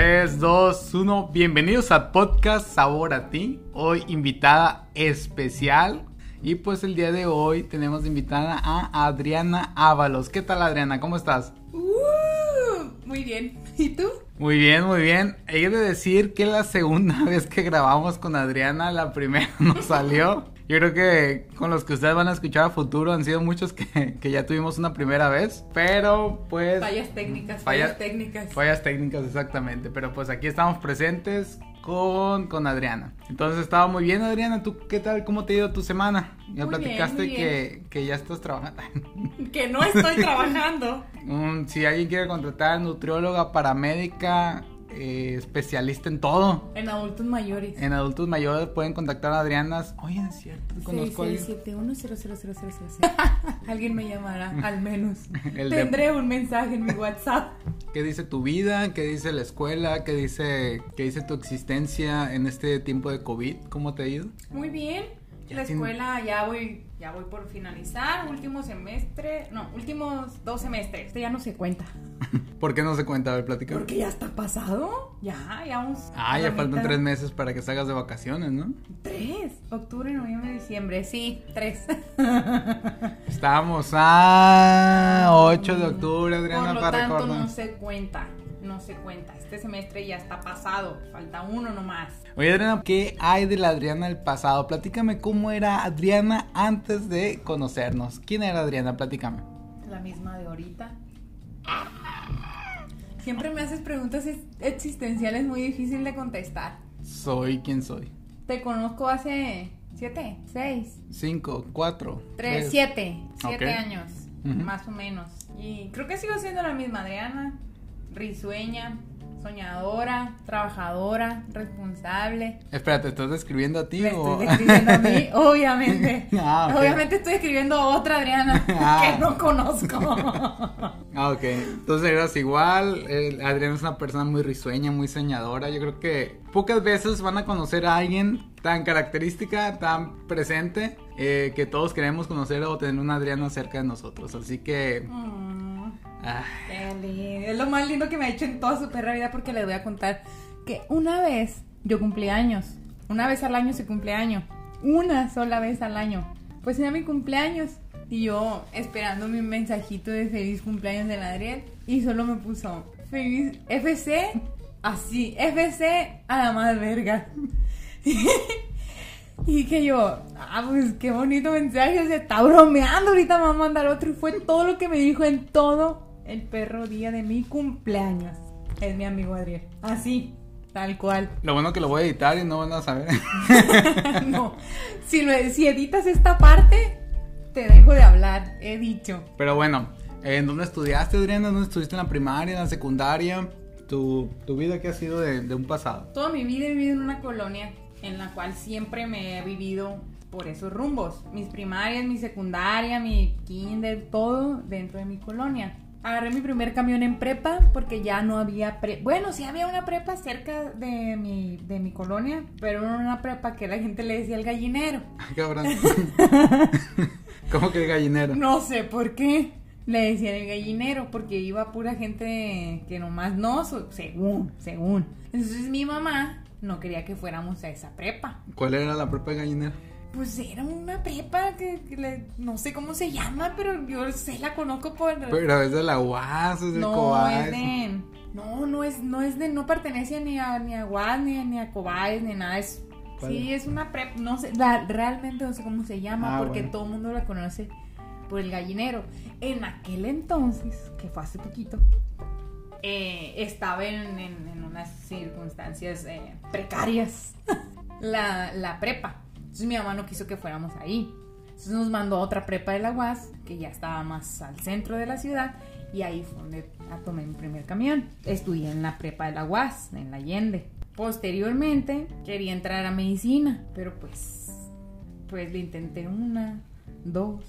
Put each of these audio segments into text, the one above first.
3, 2, 1. Bienvenidos a Podcast Sabor a ti. Hoy invitada especial. Y pues el día de hoy tenemos invitada a Adriana Ábalos. ¿Qué tal Adriana? ¿Cómo estás? Uh, muy bien. ¿Y tú? Muy bien, muy bien. He de decir que la segunda vez que grabamos con Adriana, la primera no salió. Yo creo que con los que ustedes van a escuchar a futuro han sido muchos que, que ya tuvimos una primera vez, pero pues... Fallas técnicas, fallas, técnicas. Fallas técnicas, exactamente, pero pues aquí estamos presentes con, con Adriana. Entonces estaba muy bien Adriana, ¿tú qué tal? ¿Cómo te ha ido tu semana? Ya Muy platicaste bien, Que, que ya estás trabajando. Que no estoy trabajando. Mm, si alguien quiere contratar nutrióloga, paramédica, eh, especialista en todo. En adultos mayores. En adultos mayores pueden contactar a Adriana. Oye, es cierto, conozco alguien. 667-1000000. Alguien me llamará, al menos. El de- Tendré un mensaje en mi WhatsApp. ¿Qué dice tu vida? ¿Qué dice la escuela? ¿Qué dice, qué dice tu existencia en este tiempo de COVID? ¿Cómo te ha ido? Muy bien. La escuela ya voy, ya voy por finalizar. Último semestre. No, últimos dos semestres. Este ya no se cuenta. ¿Por qué no se cuenta? A ver, platica. Porque ya está pasado. Ya, ya vamos. Ah, ya faltan mitad. tres meses para que salgas de vacaciones, ¿no? Tres. Octubre, noviembre, diciembre. Sí, tres. Estamos a 8 de octubre, Adriana, Por lo para tanto, recordar. no se cuenta. No se cuenta. Este semestre ya está pasado. Falta uno nomás. Oye, Adriana, ¿qué hay de la Adriana del pasado? Platícame cómo era Adriana antes de conocernos. ¿Quién era Adriana? Platícame. La misma de ahorita. Siempre me haces preguntas ex- existenciales muy difícil de contestar. Soy quien soy. Te conozco hace siete, seis, Cinco, cuatro, tres, siete, siete años, más o menos. Y creo que sigo siendo la misma Adriana, risueña, soñadora, trabajadora, responsable. Espérate, ¿estás describiendo a ti Me o...? estoy describiendo a mí, obviamente. Ah, ok. Obviamente estoy escribiendo a otra Adriana Ah. que no conozco. Ah, ok. Entonces eras igual. eh, Adriana es una persona muy risueña, muy soñadora. Yo creo que pocas veces van a conocer a alguien tan característica, tan presente, eh, que todos queremos conocer o tener una Adriana cerca de nosotros. Así que... Mm, ay. Es lo más lindo que me ha hecho en toda su perra vida porque les voy a contar que una vez yo cumplí años. Una vez al año se cumple año. Una sola vez al año. Pues era mi cumpleaños. Y yo esperando mi mensajito de feliz cumpleaños de Adriel. Y solo me puso feliz FC. Así, FC a la más verga. Y que yo, ah, pues qué bonito mensaje, se está bromeando, ahorita me va a mandar otro. Y fue todo lo que me dijo en todo el perro día de mi cumpleaños. Es mi amigo Adriel. Así, tal cual. Lo bueno que lo voy a editar y no van a saber. no, si, lo- si editas esta parte, te dejo de hablar, he dicho. Pero bueno, ¿en dónde estudiaste, Adriana? ¿Dónde estuviste en la primaria, en la secundaria? ¿Tu, tu vida qué ha sido de, de un pasado? Toda mi vida he vivido en una colonia en la cual siempre me he vivido por esos rumbos. Mis primarias, mi secundaria, mi kinder, todo dentro de mi colonia. Agarré mi primer camión en prepa porque ya no había pre Bueno, sí había una prepa cerca de mi, de mi colonia, pero era una prepa que la gente le decía el gallinero. Ay, cabrón. ¿Cómo que el gallinero? No sé por qué le decían el gallinero, porque iba pura gente que nomás no, según, según. Entonces mi mamá no quería que fuéramos a esa prepa. ¿Cuál era la propia gallinera? Pues era una prepa que, que le- no sé cómo se llama, pero yo sé, la conozco por... Pero es de la UAS, es de no, Cobás. es de... No, no es, no es de, no pertenece ni a, ni a UAS, ni, a- ni a Cobaes, ni nada, es... ¿Cuál Sí, es una prepa, no sé, la- realmente no sé cómo se llama, Ah, porque bueno. todo el mundo la conoce por el gallinero. En aquel entonces, que fue hace poquito, eh, estaba en, en- en unas circunstancias eh, precarias la, la prepa. Entonces mi mamá no quiso que fuéramos ahí. Entonces nos mandó a otra prepa de la UAS, que ya estaba más al centro de la ciudad, y ahí fue donde tomé mi primer camión. Estudié en la prepa de la UAS, en la Allende. Posteriormente quería entrar a medicina, pero pues, pues le intenté una, dos,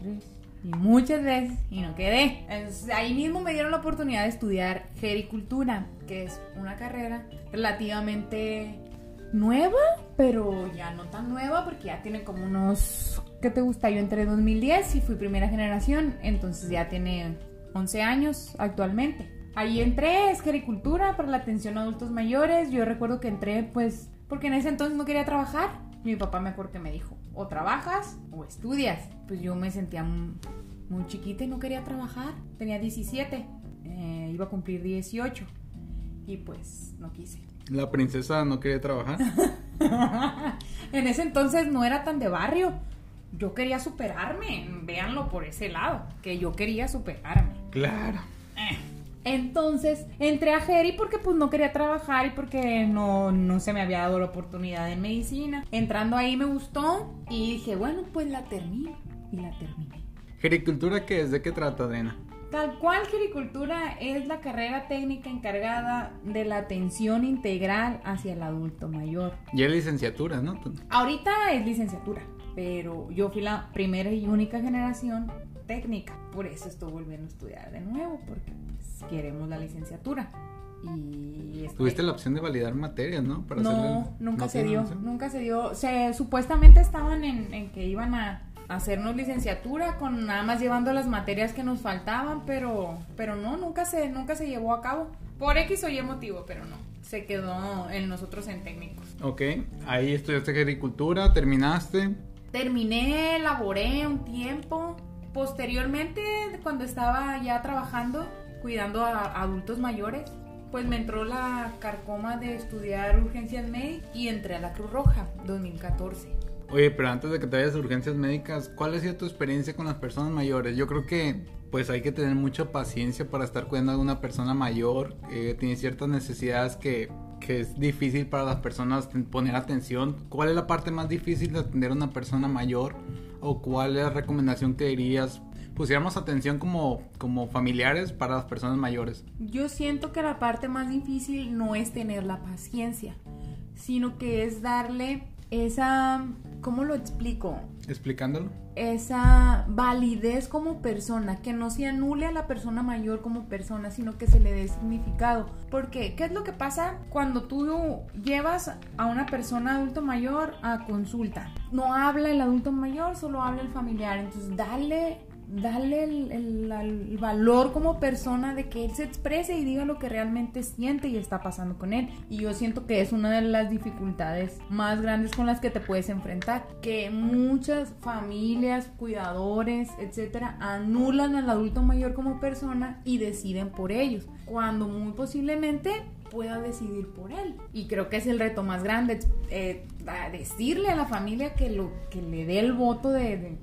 tres, y muchas veces y no quedé. Entonces, ahí mismo me dieron la oportunidad de estudiar gericultura, que es una carrera relativamente nueva, pero ya no tan nueva porque ya tiene como unos, ¿qué te gusta? Yo entré en 2010 y fui primera generación, entonces ya tiene 11 años actualmente. Ahí entré, es gericultura para la atención a adultos mayores. Yo recuerdo que entré, pues, porque en ese entonces no quería trabajar. Mi papá me acuerdo que me dijo, o trabajas o estudias. Pues yo me sentía muy chiquita y no quería trabajar. Tenía 17, eh, iba a cumplir 18 y pues no quise. La princesa no quería trabajar. en ese entonces no era tan de barrio. Yo quería superarme, véanlo por ese lado, que yo quería superarme. Claro. Eh. Entonces entré a Geri porque pues no quería trabajar y porque no, no se me había dado la oportunidad en medicina. Entrando ahí me gustó y dije, bueno, pues la termino. Y la terminé. ¿Gericultura qué es? ¿De qué trata, Dena? Tal cual, gericultura es la carrera técnica encargada de la atención integral hacia el adulto mayor. Y es licenciatura, ¿no? Ahorita es licenciatura, pero yo fui la primera y única generación técnica. Por eso estoy volviendo a estudiar de nuevo, porque pues, queremos la licenciatura. Y Tuviste la opción de validar materias, ¿no? no, nunca se dio, nunca se dio. Se, supuestamente estaban en que iban a hacernos licenciatura con nada más llevando las materias que nos faltaban, pero, pero no, nunca se, nunca se llevó a cabo. Por X o Y motivo, pero no. Se quedó en nosotros en técnicos. Ok, ahí estudiaste agricultura, terminaste. Terminé, laboré un tiempo. Posteriormente, cuando estaba ya trabajando, cuidando a adultos mayores, pues me entró la carcoma de estudiar urgencias médicas y entré a la Cruz Roja 2014. Oye, pero antes de que te vayas a urgencias médicas, ¿cuál ha sido tu experiencia con las personas mayores? Yo creo que pues hay que tener mucha paciencia para estar cuidando a una persona mayor, que tiene ciertas necesidades que, que es difícil para las personas poner atención. ¿Cuál es la parte más difícil de atender a una persona mayor? ¿O cuál es la recomendación que dirías pusiéramos atención como, como familiares para las personas mayores? Yo siento que la parte más difícil no es tener la paciencia, sino que es darle esa, ¿cómo lo explico? Explicándolo. Esa validez como persona, que no se anule a la persona mayor como persona, sino que se le dé significado. Porque, ¿qué es lo que pasa cuando tú llevas a una persona adulto mayor a consulta? No habla el adulto mayor, solo habla el familiar. Entonces, dale darle el, valor como persona de que él se exprese y diga lo que realmente siente y está pasando con él. Y yo siento que es una de las dificultades más grandes con las que te puedes enfrentar. Que muchas familias, cuidadores, etcétera, anulan al adulto mayor como persona y deciden por ellos. Cuando muy posiblemente pueda decidir por él. Y creo que es el reto más grande, eh, decirle a la familia que, lo, que le dé el voto de de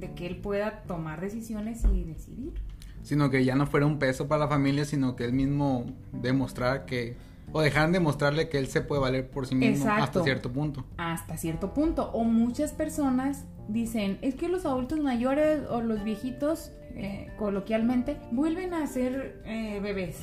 que él pueda tomar decisiones y decidir. Sino que ya no fuera un peso para la familia, sino que él mismo demostrar que o dejar de mostrarle que él se puede valer por sí mismo hasta cierto punto. Hasta cierto punto. O muchas personas dicen, es que los adultos mayores o los viejitos, eh, coloquialmente, vuelven a ser eh, bebés.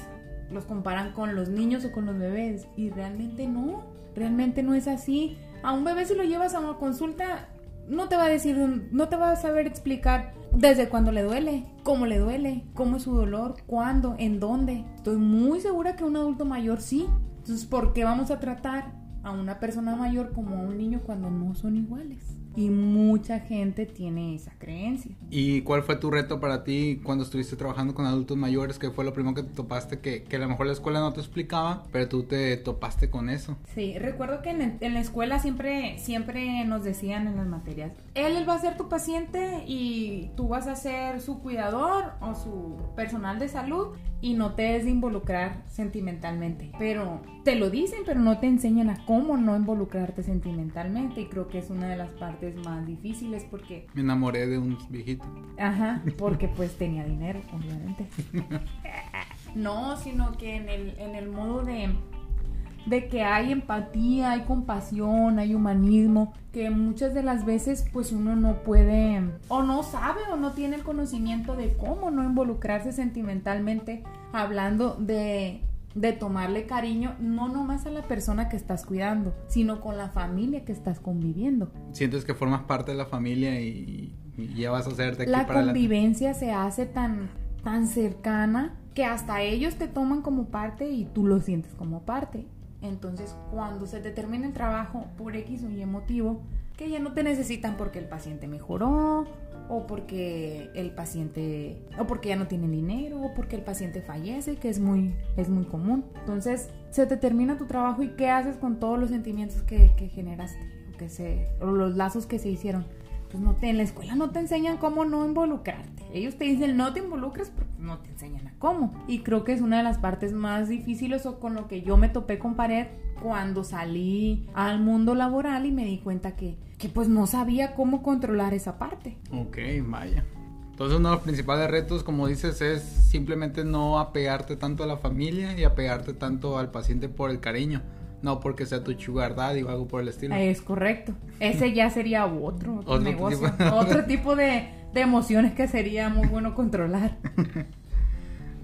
Los comparan con los niños o con los bebés. Y realmente no. Realmente no es así. A un bebé si lo llevas a una consulta, no te va a decir, no te va a saber explicar desde cuándo le duele, cómo le duele, cómo es su dolor, cuándo, en dónde. Estoy muy segura que un adulto mayor sí. Entonces, ¿por qué vamos a tratar a una persona mayor como a un niño cuando no son iguales? Y mucha gente tiene esa creencia. ¿Y cuál fue tu reto para ti cuando estuviste trabajando con adultos mayores? ¿Qué fue lo primero que te topaste que, que a lo mejor la escuela no te explicaba, pero tú te topaste con eso? Sí, recuerdo que en, en la escuela siempre, siempre nos decían en las materias, él va a ser tu paciente y tú vas a ser su cuidador o su personal de salud y no te des de involucrar sentimentalmente. Pero te lo dicen, pero no te enseñan a cómo no involucrarte sentimentalmente y creo que es una de las partes más difíciles porque... Me enamoré de un viejito. Ajá, porque pues tenía dinero, obviamente. no, sino que en el, en el modo de de que hay empatía, hay compasión, hay humanismo, que muchas de las veces pues uno no puede o no sabe o no tiene el conocimiento de cómo no involucrarse sentimentalmente hablando de de tomarle cariño no nomás a la persona que estás cuidando, sino con la familia que estás conviviendo. Sientes que formas parte de la familia y, ya vas a hacerte aquí la convivencia se hace tan tan cercana que hasta ellos te toman como parte y tú lo sientes como parte. Entonces, cuando se te termina el trabajo por X o Y motivo, que ya no te necesitan porque el paciente mejoró o porque el paciente o porque ya no tiene dinero o porque el paciente fallece, que es muy es muy común. Entonces, se te termina tu trabajo y qué haces con todos los sentimientos que, que generaste o que se o los lazos que se hicieron. Pues no te, en la escuela no te enseñan cómo no involucrarte. Ellos te dicen no te involucres, pero no te enseñan a cómo. Y creo que es una de las partes más difíciles o con lo que yo me topé con pared cuando salí al mundo laboral y me di cuenta que, que pues no sabía cómo controlar esa parte. Ok, vaya. Entonces uno de los principales retos, como dices, es simplemente no apegarte tanto a la familia y apegarte tanto al paciente por el cariño, no porque sea tu sugar daddy o algo por el estilo. Es correcto. Ese ya sería otro, otro, Otro negocio, tipo. otro tipo de, de emociones que sería muy bueno controlar.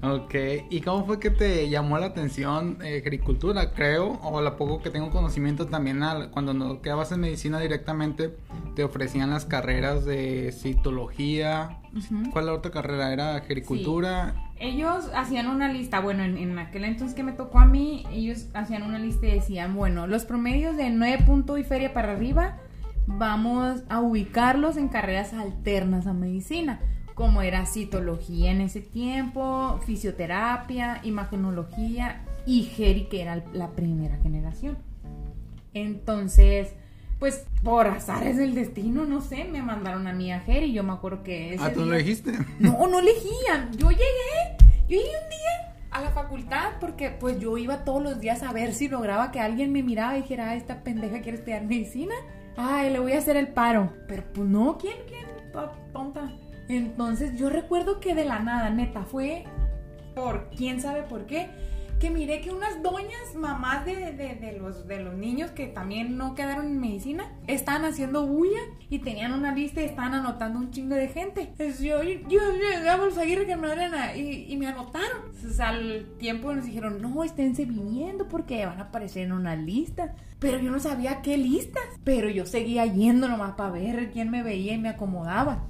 Ok, ¿y cómo fue que te llamó la atención eh, agricultura? Creo, o a lo poco que tengo conocimiento también, al- cuando no quedabas en medicina directamente, te ofrecían las carreras de citología. Ujú. ¿Cuál la otra carrera? ¿Era agricultura? Ellos hacían una lista, bueno, en, en aquel entonces que me tocó a mí, ellos hacían una lista y decían, bueno, los promedios de 9 punto y feria para arriba, vamos a ubicarlos en carreras alternas a medicina, como era citología en ese tiempo, fisioterapia, imagenología y Geri, que era la primera generación. Entonces, pues por azares del destino, no sé, me mandaron a mí a Geri, yo me acuerdo que ese Ah, tú lo día- dijiste. no, no elegían. Yo llegué, yo llegué un día a la facultad porque pues yo iba todos los días a ver si lograba que alguien me miraba y dijera, ah, esta pendeja quiere estudiar medicina. Ay, le voy a hacer el paro. Pero pues no, ¿quién, quién? Entonces yo recuerdo que de la nada, neta, fue por quién sabe por qué, que miré que unas doñas, mamás de, de- los, de los niños que también no quedaron en medicina, estaban haciendo bulla y tenían una lista y estaban anotando un chingo de gente. Entonces, yo, yo, yo, a que me a- y, y me anotaron. Entonces, al tiempo nos dijeron, no, esténse viniendo porque van a aparecer en una lista. Pero yo no sabía qué listas. Pero yo seguía yendo nomás para ver quién me veía y me acomodaba.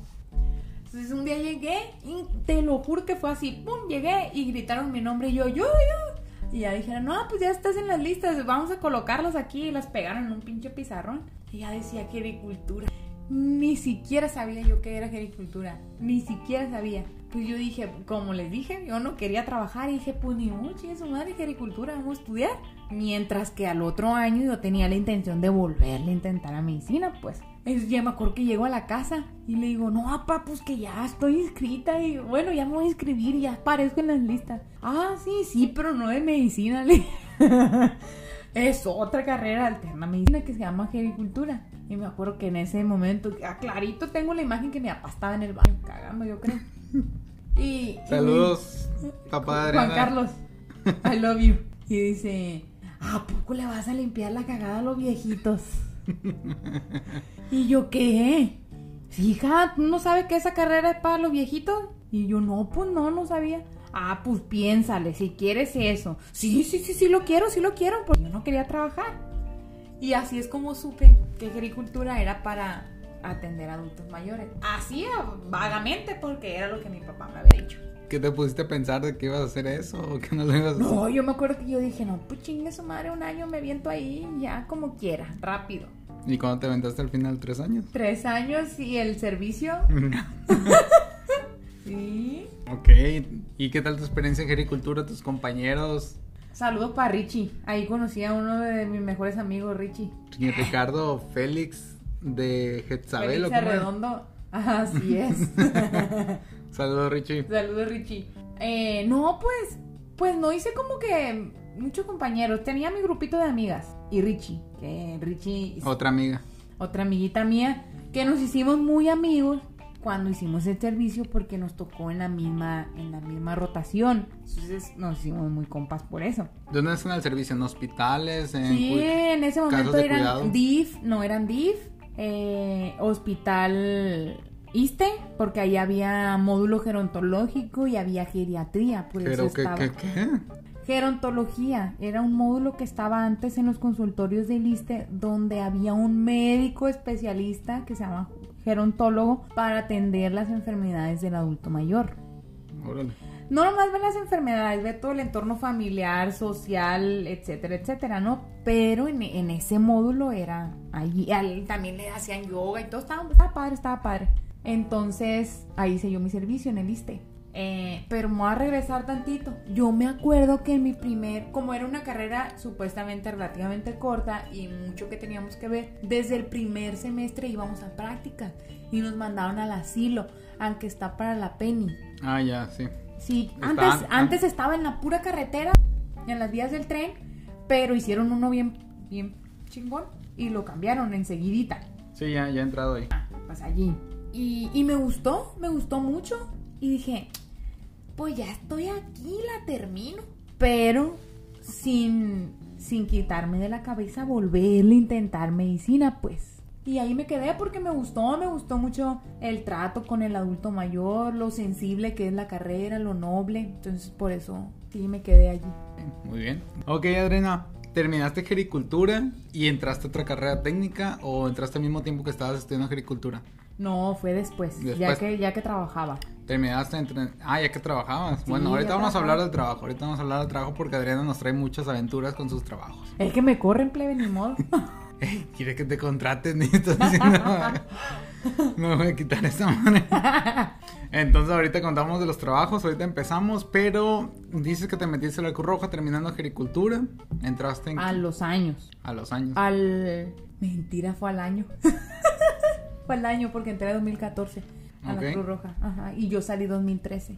Entonces un día llegué y te lo juro que fue así, pum, llegué y gritaron mi nombre y yo, yo, yo. Y ya dijeron, no, pues ya estás en las listas, vamos a colocarlas aquí y las pegaron en un pinche pizarrón. Y ya decía que agricultura. Ni siquiera sabía yo qué era agricultura, ni siquiera sabía. Pues yo dije, como les dije, yo no quería trabajar y dije, pues ni mucho, su madre, que agricultura, vamos a estudiar. Mientras que al otro año yo tenía la intención de volverle a intentar a medicina, pues. Es, ya me acuerdo que llego a la casa y le digo, no, papá, pues que ya estoy inscrita y bueno, ya me voy a inscribir y ya aparezco en las listas. Ah, sí, sí, pero no de medicina. le- es otra carrera alterna medicina que se llama agricultura. Y me acuerdo que en ese momento, a clarito tengo la imagen que mi papá estaba en el baño cagando, yo creo. Y, y- Saludos, papá Juan. Carlos, I love you. Y dice, ¿a poco le vas a limpiar la cagada a los viejitos? y yo, ¿qué? Hija, ¿tú no sabes que esa carrera es para los viejitos? Y yo, no, pues no, no sabía. Ah, pues piénsale, si quieres eso. Sí, sí, sí, sí lo quiero, sí lo quiero, porque yo no quería trabajar. Y así es como supe que agricultura era para atender adultos mayores. Así ah, vagamente, porque era lo que mi papá me había dicho. ¿Qué te pusiste a pensar de que ibas a hacer eso o que no lo ibas a hacer? No, yo me acuerdo que yo dije, no, pues chingue su madre, un año me viento ahí, ya como quiera, rápido. ¿Y cuando te aventaste al final? ¿Tres años? Tres años y el servicio. Sí. ok, ¿y qué tal tu experiencia en agricultura, tus compañeros? Saludos para Richie. Ahí conocí a uno de mis mejores amigos, Richie. Y Ricardo Félix de Jezabel, ¿o Félix? Arredondo. Así es. Saludos, Richie. Saludos, Richie. Eh, no, pues, pues no hice como que muchos compañeros. Tenía mi grupito de amigas. Y Richie, que Richie, Otra amiga. otra amiguita mía, que nos hicimos muy amigos cuando hicimos el servicio porque nos tocó en la misma, en la misma rotación. Entonces nos hicimos muy compas por eso. ¿Dónde están el servicio? ¿En hospitales? ¿En Sí, en ese momento eran cuidado? DIF, no eran DIF, eh, hospital ISTE, porque ahí había módulo gerontológico y había geriatría, por eso ¿Pero qué, estaba. qué, qué? Gerontología era un módulo que estaba antes en los consultorios del ISTE, donde había un médico especialista que se llama gerontólogo para atender las enfermedades del adulto mayor. Órale. No nomás ve las enfermedades, ve todo el entorno familiar, social, etcétera, etcétera, ¿no? Pero en, en ese módulo era allí, al- también le hacían yoga y todo, estaba, estaba padre, estaba padre. Entonces, ahí hice yo mi servicio en el ISTE. Eh, pero me voy a regresar tantito. Yo me acuerdo que en mi primer, como era una carrera supuestamente relativamente corta y mucho que teníamos que ver, desde el primer semestre íbamos a prácticas y nos mandaron al asilo, aunque está para la Penny. Ah, ya, sí. Sí, antes, antes estaba en la pura carretera, en las vías del tren, pero hicieron uno bien, bien chingón y lo cambiaron enseguidita. Sí, ya, ya he entrado ahí. pues allí. Y, y me gustó, me gustó mucho. Y dije, pues ya estoy aquí, la termino. Pero sin, sin quitarme de la cabeza volverle a intentar medicina, pues. Y ahí me quedé porque me gustó, me gustó mucho el trato con el adulto mayor, lo sensible que es la carrera, lo noble. Entonces por eso sí me quedé allí. Muy bien. Ok, Adriana, ¿terminaste agricultura y entraste a otra carrera técnica o entraste al mismo tiempo que estabas estudiando agricultura? No, fue después, ya Después. que, ya que trabajaba. Terminaste entre... Ah, ya que trabajabas. Sí, bueno, ahorita vamos a hablar del trabajo. Ahorita vamos a hablar del trabajo porque Adriana nos trae muchas aventuras con sus trabajos. Es que me corren, plebe, ni modo. Ey, quiere que te contraten y estás diciendo... Me voy a quitar esa manera. Entonces ahorita contamos de los trabajos, ahorita empezamos, pero dices que te metiste a la Cruz Roja terminando agricultura, entraste en... A los años. a los años. Al. Mentira, fue al año. fue al año porque entré en 2014 a la Cruz Roja. Ajá. Y yo salí 2013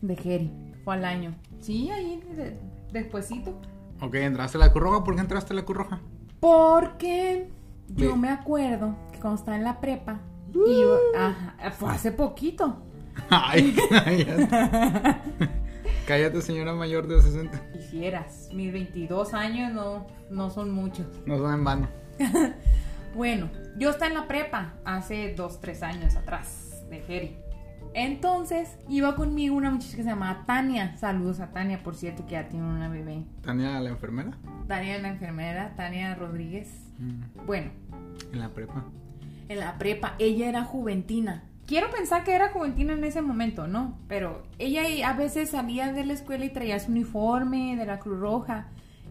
de Geri. Fue al año. Sí, ahí de- despuesito. Ok, entraste a la Cruz Roja, ¿por qué entraste a la Cruz Roja? Porque yo me acuerdo que cuando estaba en la prepa. iba- ajá, fue hace poquito. Ay, cállate. Cállate, señora mayor de 60. Quisieras. Mis 22 años no, no son muchos. No son en vano. Bueno, yo estaba en la prepa hace dos, tres años atrás de Geri. Entonces iba conmigo una muchacha que se llamaba Tania. Saludos a Tania, por cierto, que ya tiene una bebé. Tania, la enfermera. Tania, la enfermera, Tania Rodríguez. Mm, Bueno, En la prepa. en la prepa, ella era juventina. Quiero pensar que era juventina en ese momento, ¿no? Pero ella a veces salía de la escuela y traía su uniforme de la Cruz Roja.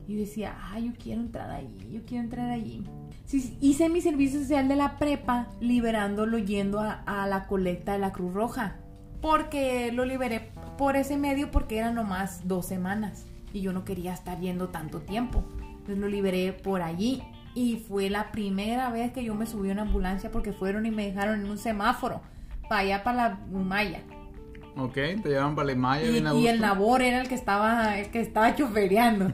Y yo decía, ay, yo quiero entrar allí, yo quiero entrar allí. Sí, hice mi servicio social de la prepa liberándolo yendo a, a la colecta de la Cruz Roja. Porque lo liberé por ese medio porque eran nomás dos semanas. Y yo no quería estar yendo tanto tiempo. Entonces lo liberé por allí. Y fue la primera vez que yo me subí a una ambulancia porque fueron y me dejaron en un semáforo. Para allá, para la Humaya. Ok, te llevan para la Y, bien y el. Nabor era el que estaba, el que estaba chofereando.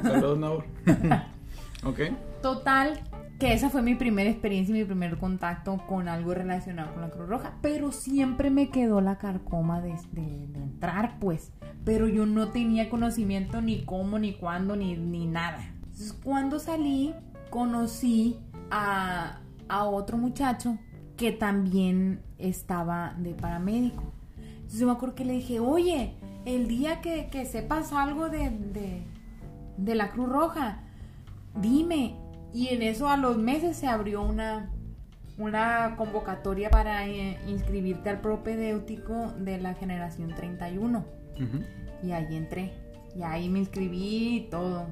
Saludos, Nabor. ok. Total, que esa fue mi primera experiencia y mi primer contacto con algo relacionado con la Cruz Roja. Pero siempre me quedó la carcoma de, de- de entrar, pues. Pero yo no tenía conocimiento ni cómo, ni cuándo, ni, ni nada. Entonces, cuando salí, conocí a, a otro muchacho que también estaba de paramédico. Entonces yo me acuerdo que le dije, oye, el día que, que sepas algo de, de, de la Cruz Roja, dime. Y en eso a los meses se abrió una, una convocatoria para eh, inscribirte al propedéutico de la generación 31. Ujú. Y ahí entré. Y ahí me inscribí y todo.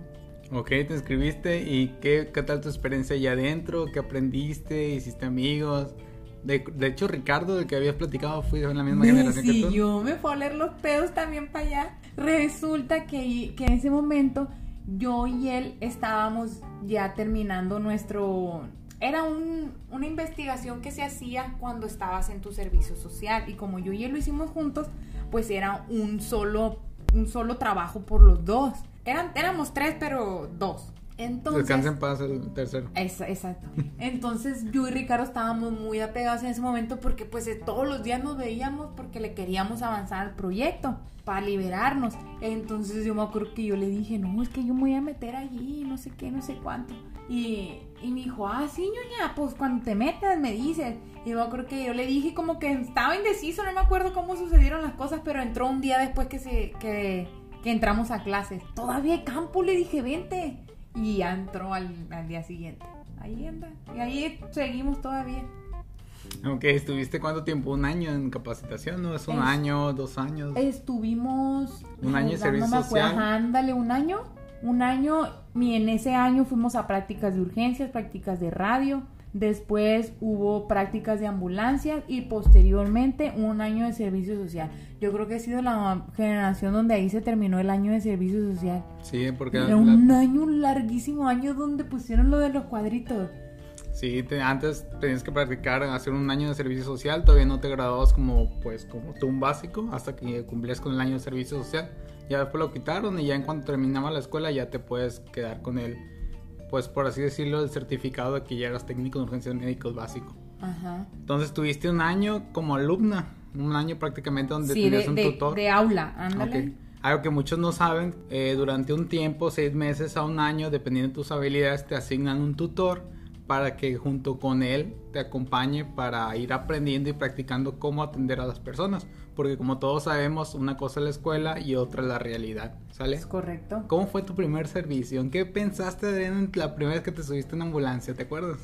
Ok, te inscribiste y qué, qué tal tu experiencia allá adentro, qué aprendiste, hiciste amigos. De, de hecho, Ricardo, del que habías platicado, fui de la misma generación que tú. siguió, me fue a oler los pedos también para allá. Resulta que, que en ese momento yo y él estábamos ya terminando nuestro... Era un- una investigación que se hacía cuando estabas en tu servicio social y como yo y él lo hicimos juntos, pues era un solo, un solo trabajo por los dos. Eran, éramos tres, pero dos. Entonces, Descansa en paz el tercero. Esa- exacto. Entonces yo y Ricardo estábamos muy apegados en ese momento porque pues eh, todos los días nos veíamos porque le queríamos avanzar al proyecto para liberarnos. Entonces yo me acuerdo que yo le dije, no, es que yo me voy a meter allí, no sé qué, no sé cuánto. Y, y me dijo, ah, sí, ñoña, pues cuando te metas me dices. Y yo me acuerdo que yo le dije como que estaba indeciso, no me acuerdo cómo sucedieron las cosas, pero entró un día después que, se, que, que entramos a clases. Todavía hay campo, le dije, vente. Y ya entró al, al día siguiente. Ahí anda. Y ahí seguimos todavía. Ok, ¿estuviste cuánto tiempo? ¿Un año en capacitación? ¿No es un Es- año, dos años? Estuvimos. Un año ay, servicio no me social. ajá, ándale, un año. Un año. Y en ese año fuimos a prácticas de urgencias, prácticas de radio. Después hubo prácticas de ambulancia y posteriormente un año de servicio social. Yo creo que ha sido la generación donde ahí se terminó el año de servicio social. Sí, porque... Era un año, un larguísimo año donde pusieron lo de los cuadritos. Sí, antes tenías que practicar hacer un año de servicio social, todavía no te graduabas como pues como tú un básico hasta que cumplías con el año de servicio social. Ya después lo quitaron y ya en cuanto terminaba la escuela ya te puedes quedar con el pues por así decirlo el certificado de que ya eras técnico de urgencias médicos básico. Ajá. Entonces tuviste un año como alumna, un año prácticamente donde tenías un tutor. De aula, ándale. Algo que muchos no saben, eh, durante un tiempo, seis meses a un año, dependiendo de tus habilidades, te asignan un tutor para que junto con él te acompañe para ir aprendiendo y practicando cómo atender a las personas. Porque como todos sabemos, una cosa es la escuela y otra es la realidad. ¿Sale? Es correcto. ¿Cómo fue tu primer servicio? ¿En qué pensaste, Adrián, la primera vez que te subiste en ambulancia? ¿Te acuerdas?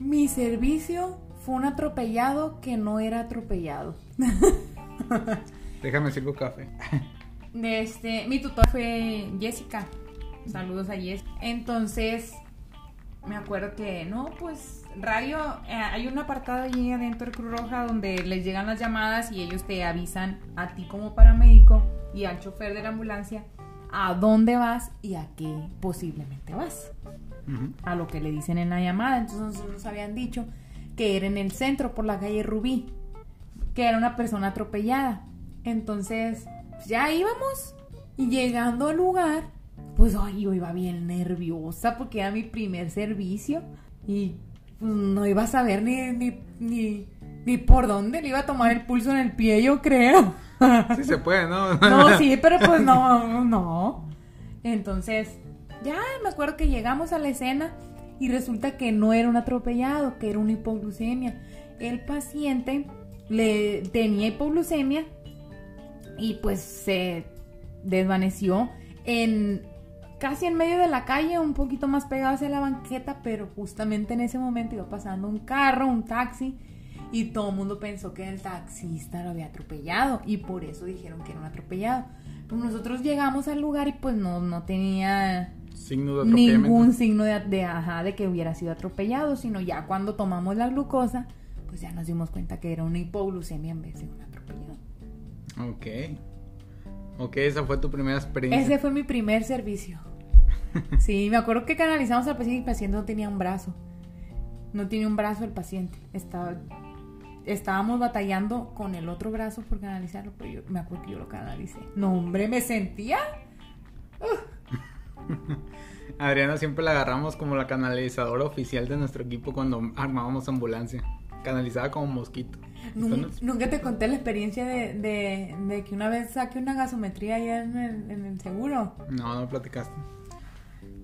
Mi servicio fue un atropellado que no era atropellado. Déjame sirvo café. Este, mi tutor fue Jessica. Saludos a Jess. Entonces, me acuerdo que, no, pues, radio, eh, hay un apartado allí adentro de Cruz Roja donde les llegan las llamadas y ellos te avisan a ti como paramédico y al chofer de la ambulancia a dónde vas y a qué posiblemente vas. A lo que le dicen en la llamada. Entonces nos habían dicho que era en el centro, por la calle Rubí, que era una persona atropellada. Entonces, pues, ya íbamos y llegando al lugar, pues ay, yo iba bien nerviosa porque era mi primer servicio y no iba a saber ni, ni, ni, por dónde le iba a tomar el pulso en el pie, yo creo. Sí se puede, ¿no? No, sí, pero pues no, no. Entonces, ya me acuerdo que llegamos a la escena y resulta que no era un atropellado, que era una hipoglucemia. El paciente le tenía hipoglucemia y pues se desvaneció en casi en medio de la calle, un poquito más pegado hacia la banqueta, pero justamente en ese momento iba pasando un carro, un taxi, y todo el mundo pensó que el taxista lo había atropellado, y por eso dijeron que era un atropellado. Pues nosotros llegamos al lugar y pues no, no tenía ningún signo de, de, de que hubiera sido atropellado, sino ya cuando tomamos la glucosa, pues ya nos dimos cuenta que era una hipoglucemia en vez de un atropellado. Ok. Ok, esa fue tu primera experiencia. Ese fue mi primer servicio. Sí, me acuerdo que canalizamos al paciente y el paciente no tenía un brazo. No tiene un brazo el paciente. Estaba, estábamos batallando con el otro brazo por canalizarlo, pero yo me acuerdo que yo lo canalicé. No, hombre, me sentía. Adriana siempre la agarramos como la canalizadora oficial de nuestro equipo cuando armábamos ambulancia. Canalizada como mosquito. Nunca, te conté la experiencia de, que una vez saqué una gasometría allá en el, en el seguro. No, no platicaste.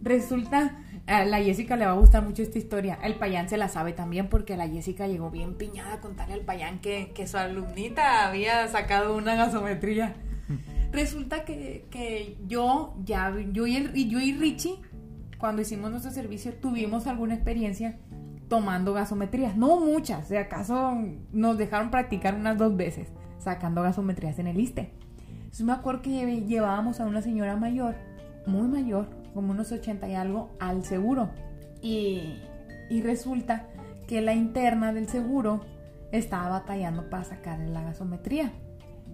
Resulta, a la Jessica le va a gustar mucho esta historia. El payán se la sabe también porque la Jessica llegó bien piñada a contarle al payán que, que su alumnita había sacado una gasometría. Resulta que, yo, ya, yo y, yo y Richie, cuando hicimos nuestro servicio, tuvimos alguna experiencia tomando gasometrías. No muchas, de acaso nos dejaron practicar unas dos veces sacando gasometrías en el ISTE. Entonces me acuerdo que llevábamos a una señora mayor, muy mayor, como unos 80 y algo, al seguro. Y, resulta que la interna del seguro estaba batallando para sacarle la gasometría.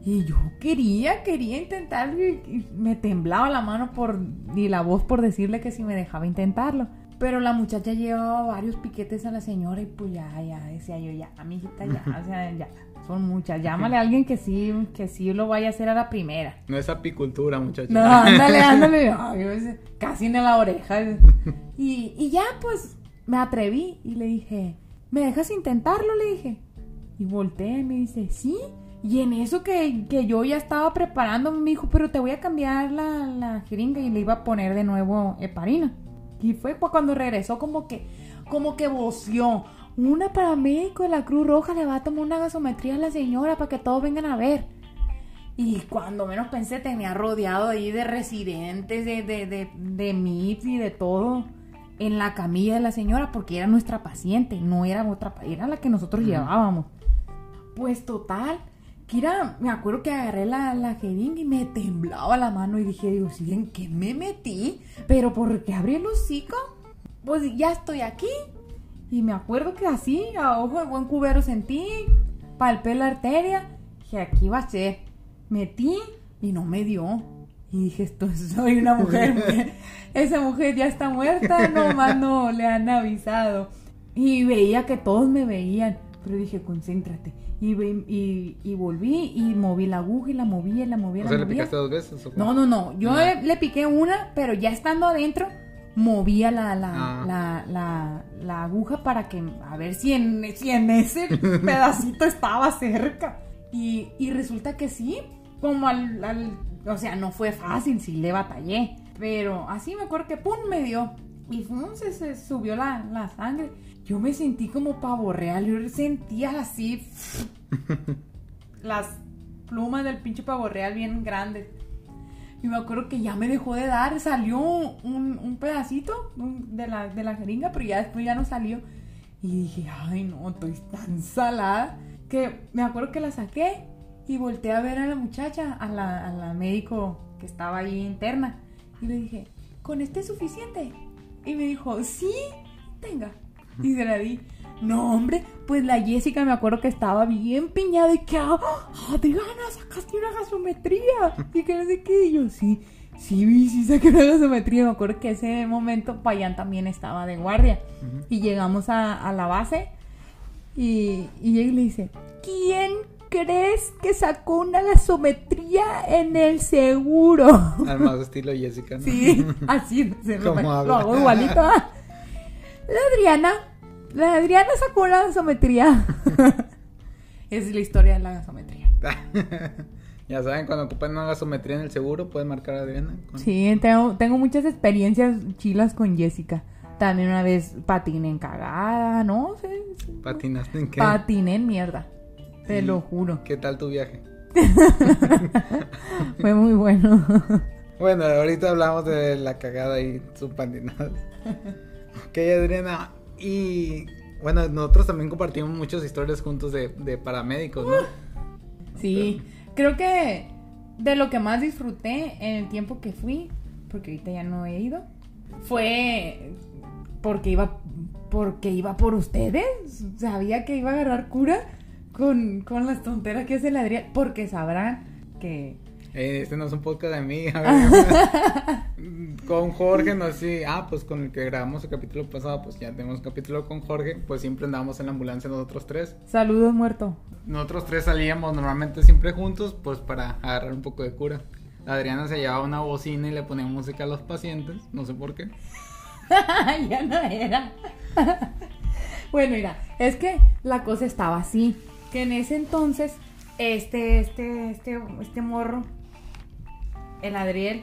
Y yo quería, quería intentarlo y, me temblaba la mano por, y la voz por decirle que si me dejaba intentarlo. Pero la muchacha llevaba varios piquetes a la señora y pues ya, ya, decía yo, ya, amiguita, ya, o sea, ya, son muchas. Llámale a alguien que sí, que sí lo vaya a hacer a la primera. No es apicultura, muchacha. No, ándale, ándale. casi en la oreja. Y, y ya, pues, me atreví y le dije, ¿me dejas intentarlo? Le dije. Y volteé y me dice, sí. Y en eso que, que yo ya estaba preparando, me dijo, pero te voy a cambiar la, la jeringa y le iba a poner de nuevo heparina. Y fue cuando regresó como que, como que voció. Una paramédico de la Cruz Roja le va a tomar una gasometría a la señora para que todos vengan a ver. Y cuando menos pensé tenía rodeado ahí de residentes, de, de, de, de MIPS y de todo en la camilla de la señora porque era nuestra paciente, no era otra, era la que nosotros llevábamos. Pues total, Kira, me acuerdo que agarré la, la jeringa y me temblaba la mano y dije, Dios, ¿en qué me metí? Pero ¿por qué abrí el hocico? Pues ya estoy aquí. Y me acuerdo que así, a ojo de buen cubero sentí, palpé la arteria, dije, aquí va a ser. Metí y no me dio. Y dije, esto soy una mujer. Esa mujer ya está muerta, nomás no le han avisado. Y veía que todos me veían. Pero dije, concéntrate. Y, ve- y, y volví y moví la aguja y la moví y la moví O la sea, le movía. picaste dos veces. No, no, no. Yo No. le, le piqué una, pero ya estando adentro, movía la, la, Ah. la, la, la aguja para que, a ver si en, si en ese pedacito estaba cerca. Y, y resulta que sí, como al, al- o sea, no fue fácil, sí le batallé. Pero así me acuerdo que pum, me dio. Y pum, se, se subió la, la sangre. Yo me sentí como pavo real. Yo sentía así las plumas del pinche pavo real bien grandes. Y me acuerdo que ya me dejó de dar, salió un, un pedacito de, la, de la jeringa, pero ya después ya no salió. Y dije, ay no, estoy tan salada. Que me acuerdo que la saqué y volteé a ver a la muchacha, a la, a la médico que estaba ahí interna. Y le dije, ¿con este es suficiente? Y me dijo, sí, tenga. Y se la di. No, hombre, pues la Jessica me acuerdo que estaba bien piñada y que, "Ah, sacaste una gasometría. Y que no sé qué. Y yo, sí, sí, vi, sí saqué una gasometría. Me acuerdo que ese momento Payán también estaba de guardia. Y llegamos a, a la base y, y y le dice, ¿quién crees que sacó una gasometría en el seguro? Además, estilo Jessica, ¿no? Sí, así se lo, ¿Cómo lo hago igualito. ah. La Adriana, la Adriana sacó la gasometría. es la historia de la gasometría. ya saben, cuando ocupan una gasometría en el seguro, pueden marcar a Adriana. con- Sí, tengo, tengo muchas experiencias chilas con Jessica. También una vez patiné en cagada, ¿no? Sí, sí. ¿Patinaste en qué? Patiné en mierda. Te Sí. lo juro. ¿Qué tal tu viaje? Fue muy bueno. Bueno, ahorita hablamos de la cagada y sus patinadas. ok, Adriana. Y bueno, nosotros también compartimos muchas historias juntos de, de paramédicos, ¿no? Sí, creo que de lo que más disfruté en el tiempo que fui, porque ahorita ya no he ido, fue porque iba porque iba por ustedes. Sabía que iba a agarrar cura con, con las tonteras que hace la Adrián, porque sabrán que Eh, este no es un podcast de mí. A ver, con Jorge, no sé. Ah, pues con el que grabamos el capítulo pasado, pues ya tenemos un capítulo con Jorge. Pues siempre andábamos en la ambulancia nosotros tres. saludos muerto. Nosotros tres salíamos normalmente siempre juntos, pues para agarrar un poco de cura. Adriana se llevaba una bocina y le ponía música a los pacientes, no sé por qué. ya no era. bueno, mira, es que la cosa estaba así, que en ese entonces este este este este morro el Adriel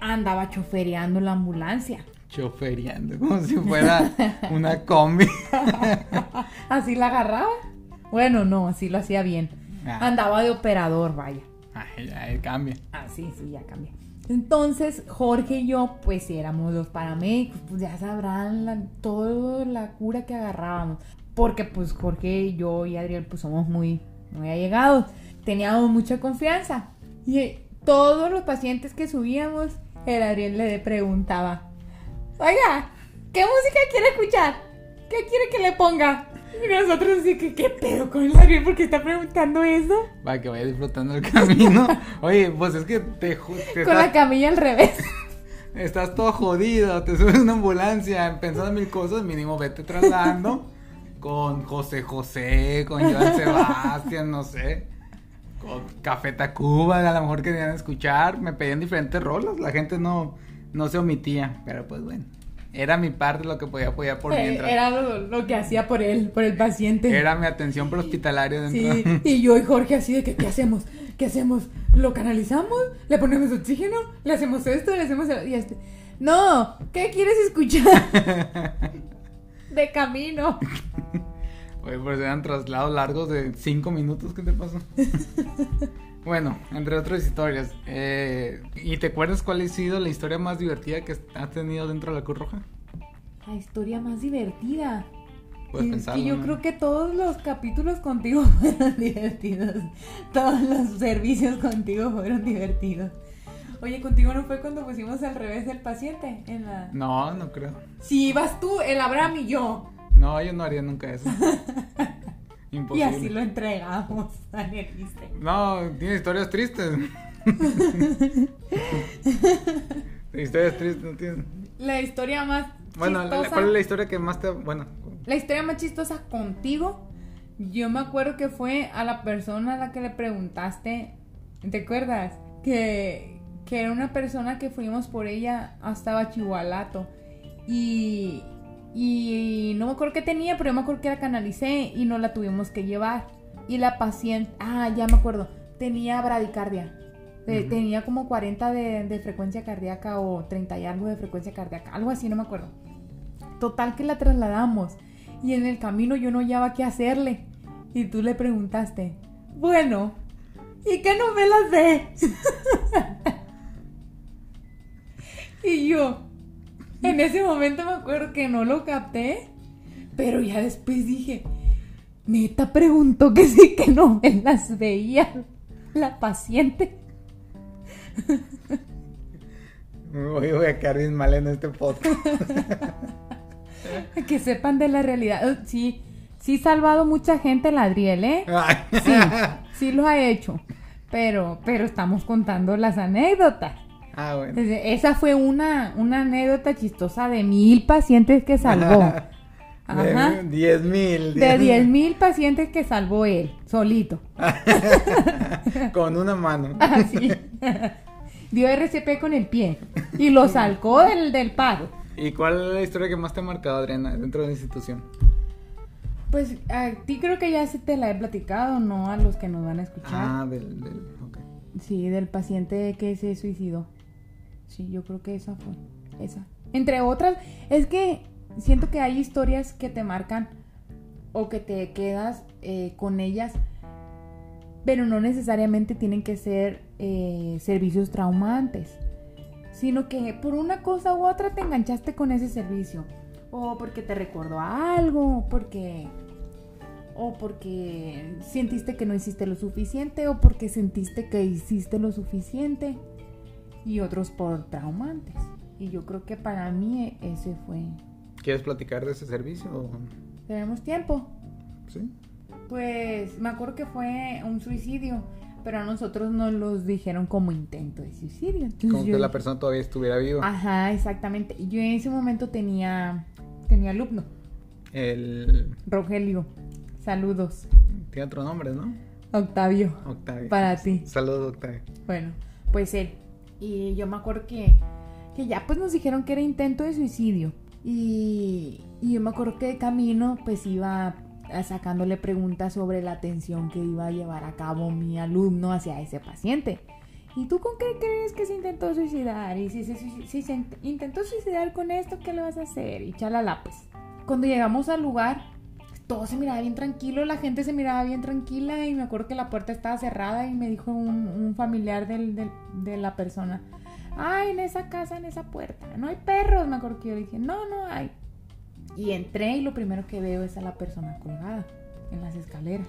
andaba chofereando la ambulancia. Chofereando, como si fuera una combi. Así la agarraba. Bueno, no, así lo hacía bien. Ah. Andaba de operador, vaya. Ay, ya, cambia. Ah, sí, sí, ya cambié. Entonces, Jorge y yo, pues éramos los paramédicos, pues ya sabrán la, toda la cura que agarrábamos. Porque pues Jorge, yo y Adriel, pues somos muy, muy allegados. Teníamos mucha confianza. Y todos los pacientes que subíamos, el Adriel le preguntaba, oiga, ¿qué música quiere escuchar? ¿Qué quiere que le ponga? Y nosotros así que, ¿qué pedo con el Adriel? ¿Por qué está preguntando eso? Para que vaya disfrutando el camino. Oye, pues es que te, te Con la camilla al revés. estás todo jodido, te subes a una ambulancia pensando en mil cosas, mínimo vete trasladando con José José, con Joan Sebastián, no sé. Con Café Tacuba, a lo mejor querían escuchar, me pedían diferentes rolas, la gente no, no se omitía, pero pues bueno, era mi parte lo que podía apoyar por Eh, mientras. Era lo, lo que hacía por él, por el paciente. Era mi atención prehospitalaria dentro. Sí, y yo y Jorge así de que, ¿qué hacemos? ¿Qué hacemos? ¿Lo canalizamos? ¿Le ponemos oxígeno? ¿Le hacemos esto? ¿Le hacemos el- y este? No, ¿qué quieres escuchar? De camino. Oye, pues eran traslados largos de 5 minutos, ¿qué te pasó? bueno, entre otras historias. eh, ¿Y te acuerdas cuál ha sido la historia más divertida que has tenido dentro de la Cruz Roja? La historia más divertida. Puedes Y es pensarlo, que yo ¿no? creo que todos los capítulos contigo fueron divertidos. Todos los servicios contigo fueron divertidos. Oye, contigo no fue cuando pusimos al revés del paciente en la. No, no creo. Si ibas tú, el Abraham y yo. No, yo no haría nunca eso. Imposible. Y así lo entregamos, No, tiene historias tristes. historias tristes no tiene. La historia más bueno, ¿cuál es la historia que más te... Bueno. La historia más chistosa contigo, yo me acuerdo que fue a la persona a la que le preguntaste, ¿te acuerdas? Que, que era una persona que fuimos por ella hasta Bachihualato. Y, y no me acuerdo qué tenía, pero yo me acuerdo que la canalicé y no la tuvimos que llevar. Y la paciente, ah, ya me acuerdo, tenía bradicardia. Tenía como 40 de, de, frecuencia cardíaca o 30 y algo de frecuencia cardíaca, algo así, no me acuerdo. Total que la trasladamos y en el camino yo no hallaba qué hacerle. Y tú le preguntaste, bueno, ¿y qué novelas ve? y yo, en ese momento me acuerdo que no lo capté, pero ya después dije, neta preguntó que sí, que novelas veía la paciente. Voy, a quedar bien mal en este podcast. que sepan de la realidad. Oh, sí, sí salvado mucha gente la Adriel, ¿eh? Sí, sí lo ha hecho. Pero, pero estamos contando las anécdotas. Ah, bueno. Esa fue una, una anécdota chistosa de mil pacientes que salvó. Ajá. De diez mil. De diez mil pacientes que salvó él, solito. con una mano. Así. Ah, Dio RCP con el pie y lo salcó del, del paro. ¿Y cuál es la historia que más te ha marcado, Adriana, dentro de la institución? Pues a ti creo que ya se te la he platicado, ¿no? A los que nos van a escuchar. Ah, del... del Sí, del paciente que se suicidó. Sí, yo creo que esa fue. Esa. Entre otras, es que siento que hay historias que te marcan o que te quedas eh, con ellas, pero no necesariamente tienen que ser eh, servicios traumantes, sino que por una cosa u otra te enganchaste con ese servicio, o porque te recordó algo, porque o porque sentiste que no hiciste lo suficiente, o porque sentiste que hiciste lo suficiente, y otros por traumantes. Y yo creo que para mí ese fue ¿Quieres platicar de ese servicio? Tenemos tiempo. Sí. Pues me acuerdo que fue un suicidio, pero a nosotros nos los dijeron como intento de suicidio. como que la persona todavía estuviera viva. Ajá, exactamente. Yo en ese momento tenía, tenía alumno. El... Rogelio. Saludos. Tiene otro nombre, ¿no? Octavio. Octavio. Para ti. Saludos, Octavio. Bueno, pues él. Y yo me acuerdo que, que ya pues nos dijeron que era intento de suicidio. Y, yo me acuerdo que de camino pues iba sacándole preguntas sobre la atención que iba a llevar a cabo mi alumno hacia ese paciente. ¿Y tú con qué crees que se intentó suicidar? Y si se, si se intentó suicidar con esto, ¿qué le vas a hacer? Y chalala, pues. Cuando llegamos al lugar, todo se miraba bien tranquilo, la gente se miraba bien tranquila y me acuerdo que la puerta estaba cerrada y me dijo un, familiar de la persona, ay, en esa casa, en esa puerta, no hay perros, me acuerdo que yo dije, no, no hay. Y entré y lo primero que veo es a la persona colgada en las escaleras.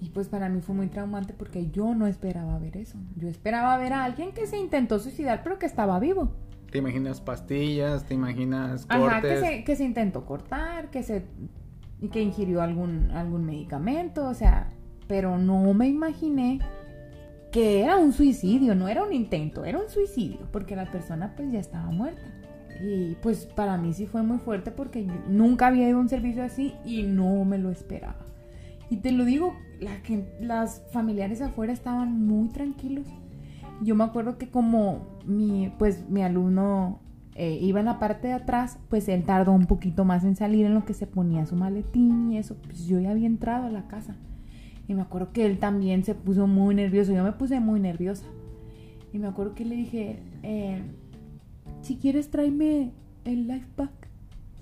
Y pues para mí fue muy traumante porque yo no esperaba ver eso. Yo esperaba ver a alguien que se intentó suicidar pero que estaba vivo. ¿Te imaginas pastillas? ¿Te imaginas cortes? Ajá, que se, que se intentó cortar, que se que ingirió algún, algún medicamento, o sea, pero no me imaginé que era un suicidio, no era un intento, era un suicidio, porque la persona pues ya estaba muerta. Y pues para mí sí fue muy fuerte porque nunca había ido a un servicio así y no me lo esperaba. Y te lo digo, la las familiares afuera estaban muy tranquilos. Yo me acuerdo que como mi, pues, mi alumno eh, iba en la parte de atrás, pues él tardó un poquito más en salir en lo que se ponía su maletín y eso. Pues yo ya había entrado a la casa. Y me acuerdo que él también se puso muy nervioso. Yo me puse muy nerviosa. Y me acuerdo que le dije, eh, si quieres tráeme el life pack.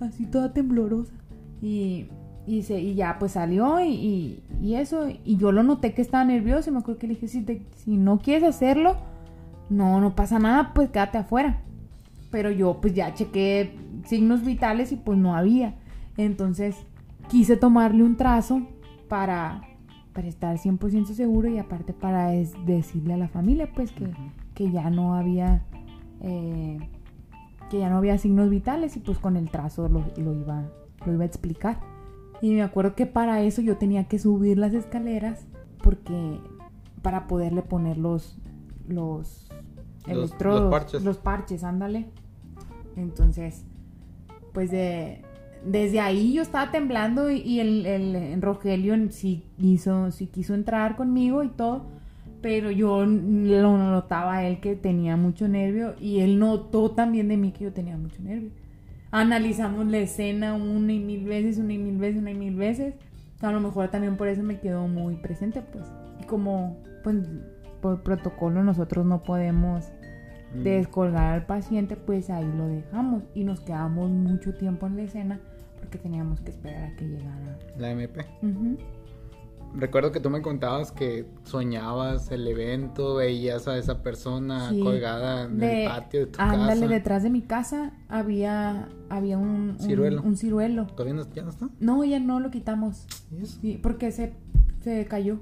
Así toda temblorosa. Y, y, y ya pues salió y, y, eso. Y yo lo noté que estaba nervioso. Y me acuerdo que le dije, si, si no quieres hacerlo, no, no pasa nada, pues quédate afuera. Pero yo pues ya chequé signos vitales y pues no había. Entonces quise tomarle un trazo para para estar 100% seguro y aparte para decirle a la familia pues que, que ya no había eh, que ya no había signos vitales y pues con el trazo lo, iba lo iba a explicar Y me acuerdo que para eso yo tenía que subir las escaleras porque para poderle poner los los Los- electrodos, los parches. los parches, ándale. Entonces, pues de desde ahí yo estaba temblando y, el, el Rogelio sí quiso, sí quiso entrar conmigo y todo, pero yo lo notaba él que tenía mucho nervio y él notó también de mí que yo tenía mucho nervio. Analizamos la escena una y mil veces, una y mil veces, una y mil veces. A lo mejor también por eso me quedó muy presente, pues. Y como, pues, por protocolo nosotros no podemos Mm. descolgar al paciente, pues ahí lo dejamos y nos quedamos mucho tiempo en la escena porque teníamos que esperar a que llegara. La MP. Recuerdo que tú me contabas que soñabas el evento, veías a esa persona Sí. colgada en De- el patio de tu ándale, casa. detrás de mi casa había, había un, Ciruelo. un ciruelo. ¿Todavía no, ya no está? No, ya no lo quitamos. ¿Y eso? Sí, porque se, se cayó.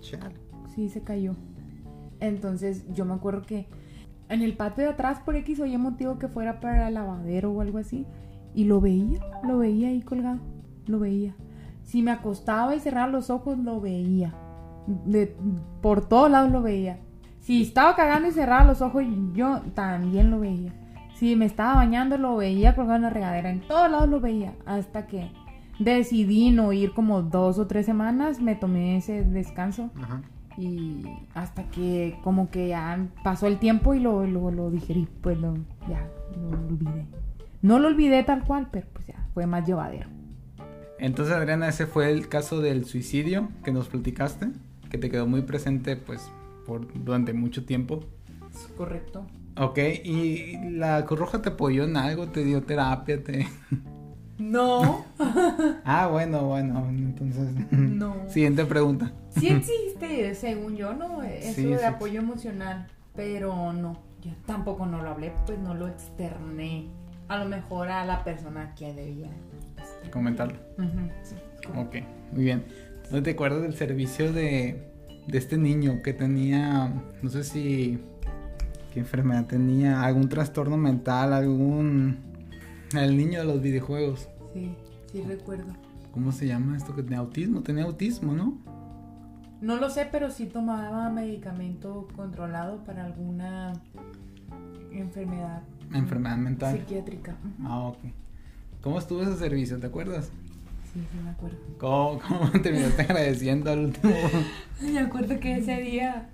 Chale. Sí, se cayó. Entonces yo me acuerdo que en el patio de atrás, por X o Y motivo que fuera para el lavadero o algo así, y lo veía, lo veía ahí colgado, lo veía. Si me acostaba y cerraba los ojos, lo veía. De, por todos lados lo veía. Si estaba cagando y cerraba los ojos, yo también lo veía. Si me estaba bañando, lo veía colgado en la regadera. En todos lados lo veía. Hasta que decidí no ir como dos o tres semanas, me tomé ese descanso Ajá. Y hasta que como que ya pasó el tiempo y lo, lo, lo digerí, pues lo, ya lo olvidé. No lo olvidé tal cual, pero pues ya fue más llevadero. Entonces, Adriana, ese fue el caso del suicidio que nos platicaste, que te quedó muy presente, pues, por durante mucho tiempo. Correcto. Ok, ¿y la Cruz Roja te apoyó en algo? ¿Te dio terapia? Te... No, Ah, bueno, bueno, entonces... No. Siguiente pregunta. sí existe, según yo, ¿no? Eso Sí, de sí. apoyo emocional, pero no, yo tampoco no lo hablé, pues no lo externé. A lo mejor a la persona que debía. Comentarlo. Ujú, sí, correcto. Ok, muy bien. ¿No te acuerdas del servicio de, de este niño que tenía, no sé si, qué enfermedad tenía, algún trastorno mental, algún... El niño de los videojuegos. Sí, sí recuerdo. ¿Cómo se llama esto que tenía autismo? Tenía autismo, ¿no? No lo sé, pero sí tomaba medicamento controlado para alguna enfermedad Enfermedad mental. psiquiátrica. Ah, ok. ¿Cómo estuvo ese servicio? ¿Te acuerdas? Sí, sí, me acuerdo. ¿Cómo, cómo terminaste agradeciendo al último? Me acuerdo que ese día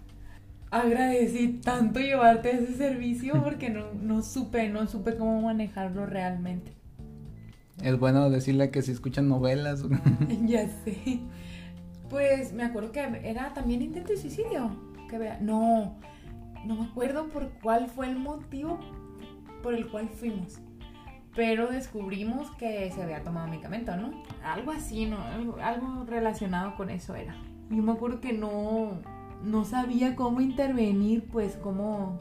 agradecí tanto llevarte ese servicio porque no, no supe, no supe cómo manejarlo realmente. Es bueno decirle que si escuchan novelas. ya sé. Pues me acuerdo que era también intento de suicidio. Que vea, no, no me acuerdo por cuál fue el motivo por el cual fuimos. Pero descubrimos que se había tomado medicamento, ¿no? Algo así, ¿no? Algo relacionado con eso era. Yo me acuerdo que no, no sabía cómo intervenir, pues cómo...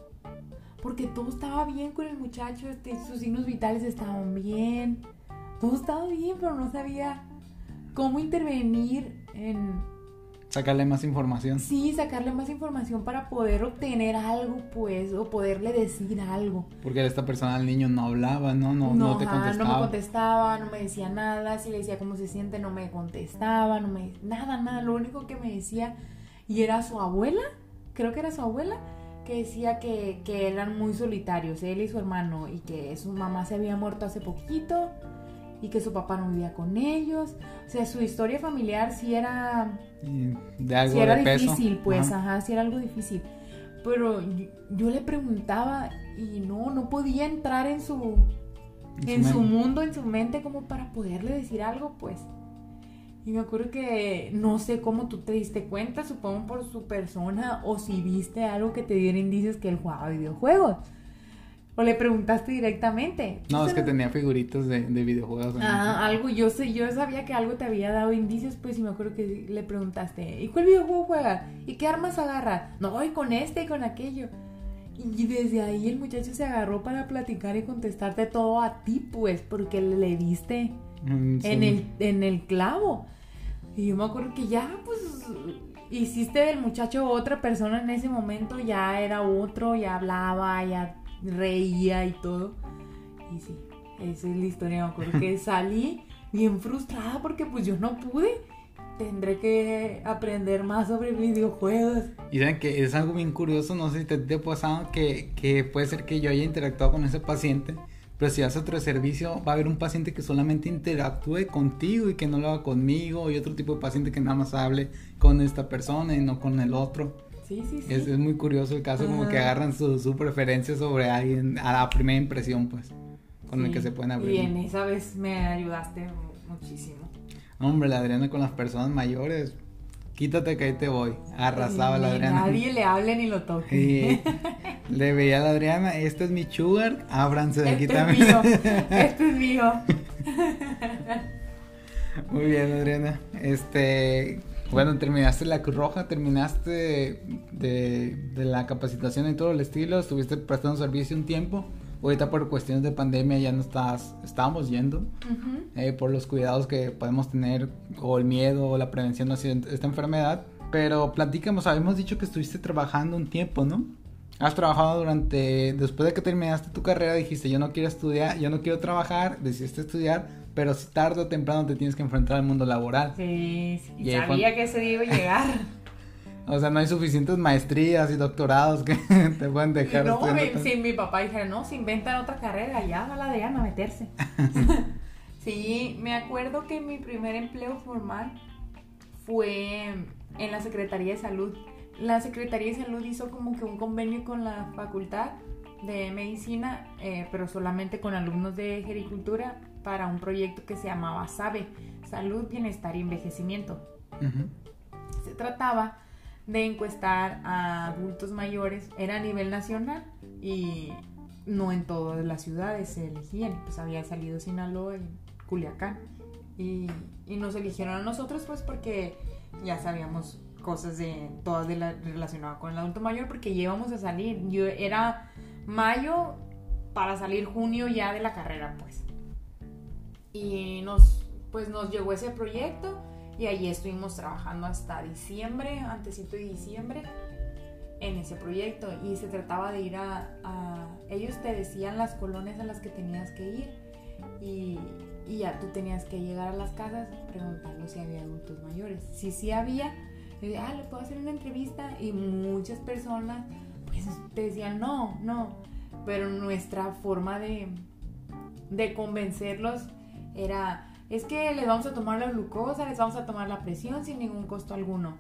Porque todo estaba bien con el muchacho, este, sus signos vitales estaban bien, todo estaba bien, pero no sabía cómo intervenir en Sacarle más información. sí sacarle más información para poder obtener algo, pues, o poderle decir algo. Porque esta persona, el niño, no hablaba, ¿no? No, no, te ajá, contestaba. no me contestaba, no me decía nada, si le decía cómo se siente, no me contestaba, no me nada, nada, lo único que me decía y era su abuela, creo que era su abuela, que decía que, que eran muy solitarios, él y su hermano, y que su mamá se había muerto hace poquito y que su papá no vivía con ellos. O sea, su historia familiar sí era de algo si era de peso. difícil, pues, Ajá. ajá, si era algo difícil. Pero yo, yo le preguntaba y no, no podía entrar en su, en su mundo, en su mente, como para poderle decir algo, pues. Y me acuerdo que no sé cómo tú te diste cuenta, supongo por su persona, o si viste algo que te diera indicios que él jugaba videojuegos. O le preguntaste directamente. No, es que tenía figuritas de, de videojuegos. Ah, algo, yo sé, yo sabía que algo te había dado indicios, pues, y me acuerdo que le preguntaste, ¿y cuál videojuego juega? ¿Y qué armas agarra? No, y con este y con aquello. Y desde ahí el muchacho se agarró para platicar y contestarte todo a ti, pues, porque le diste Mm, sí. en el, en el clavo. Y yo me acuerdo que ya, pues, hiciste del muchacho otra persona en ese momento, ya era otro, ya hablaba, ya reía y todo. Y sí, esa es la historia. Me acuerdo que salí bien frustrada porque pues yo no pude. Tendré que aprender más sobre videojuegos. Y saben que es algo bien curioso, no sé si te, te ha pasado que, que puede ser que yo haya interactuado con ese paciente, pero si haces otro servicio va a haber un paciente que solamente interactúe contigo y que no lo haga conmigo y otro tipo de paciente que nada más hable con esta persona y no con el otro. Sí, sí, sí. Es, es muy curioso el caso, como que Ajá. agarran su, su preferencia sobre alguien a la primera impresión, pues, con el Sí. que se pueden abrir. Y en esa vez me ayudaste muchísimo. Hombre, la Adriana con las personas mayores, quítate que ahí te voy. Arrasaba la Adriana. Nadie le hable ni lo toque. Le veía a la Adriana, este es mi sugar, ábranse de aquí Este es también. mío. Este es mío. Muy bien, Adriana. Este, bueno, terminaste la Cruz Roja, terminaste de, de la capacitación y todo el estilo, estuviste prestando servicio un tiempo. Ahorita por cuestiones de pandemia ya no estás, estábamos yendo Ujú. eh, por los cuidados que podemos tener o el miedo o la prevención hacia esta enfermedad. Pero platícamos, habíamos dicho que estuviste trabajando un tiempo, ¿no? Has trabajado durante, después de que terminaste tu carrera, dijiste, yo no quiero estudiar, yo no quiero trabajar, decidiste estudiar, pero si tarde o temprano te tienes que enfrentar al mundo laboral. Sí, sí. Y sabía fue- que se iba a llegar. O sea, no hay suficientes maestrías y doctorados que te pueden dejar no, mi, tan- si mi papá dijera, no, se inventan otra carrera, ya va la de Ana a meterse. sí, me acuerdo que mi primer empleo formal fue en la Secretaría de Salud. La Secretaría de Salud hizo como que un convenio con la Facultad de Medicina, eh, pero solamente con alumnos de Gericultura para un proyecto que se llamaba SABE, Salud, Bienestar y Envejecimiento. Ujú. Se trataba de encuestar a adultos mayores, era a nivel nacional y no en todas las ciudades se elegían, pues había salido Sinaloa y Culiacán. Y, y nos eligieron a nosotros pues porque ya sabíamos cosas de todas de la, relacionadas con el adulto mayor porque ya íbamos a salir, yo era mayo para salir junio ya de la carrera pues. Y nos pues nos llegó ese proyecto y allí estuvimos trabajando hasta diciembre, antesito de diciembre, en ese proyecto. Y se trataba de ir a, a- Ellos te decían las colonias a las que tenías que ir. Y, y ya tú tenías que llegar a las casas preguntando si había adultos mayores. Si sí había, decía, ah, le puedo hacer una entrevista. Y muchas personas pues te decían, no, no. Pero nuestra forma de, de convencerlos era, es que les vamos a tomar la glucosa, les vamos a tomar la presión sin ningún costo alguno.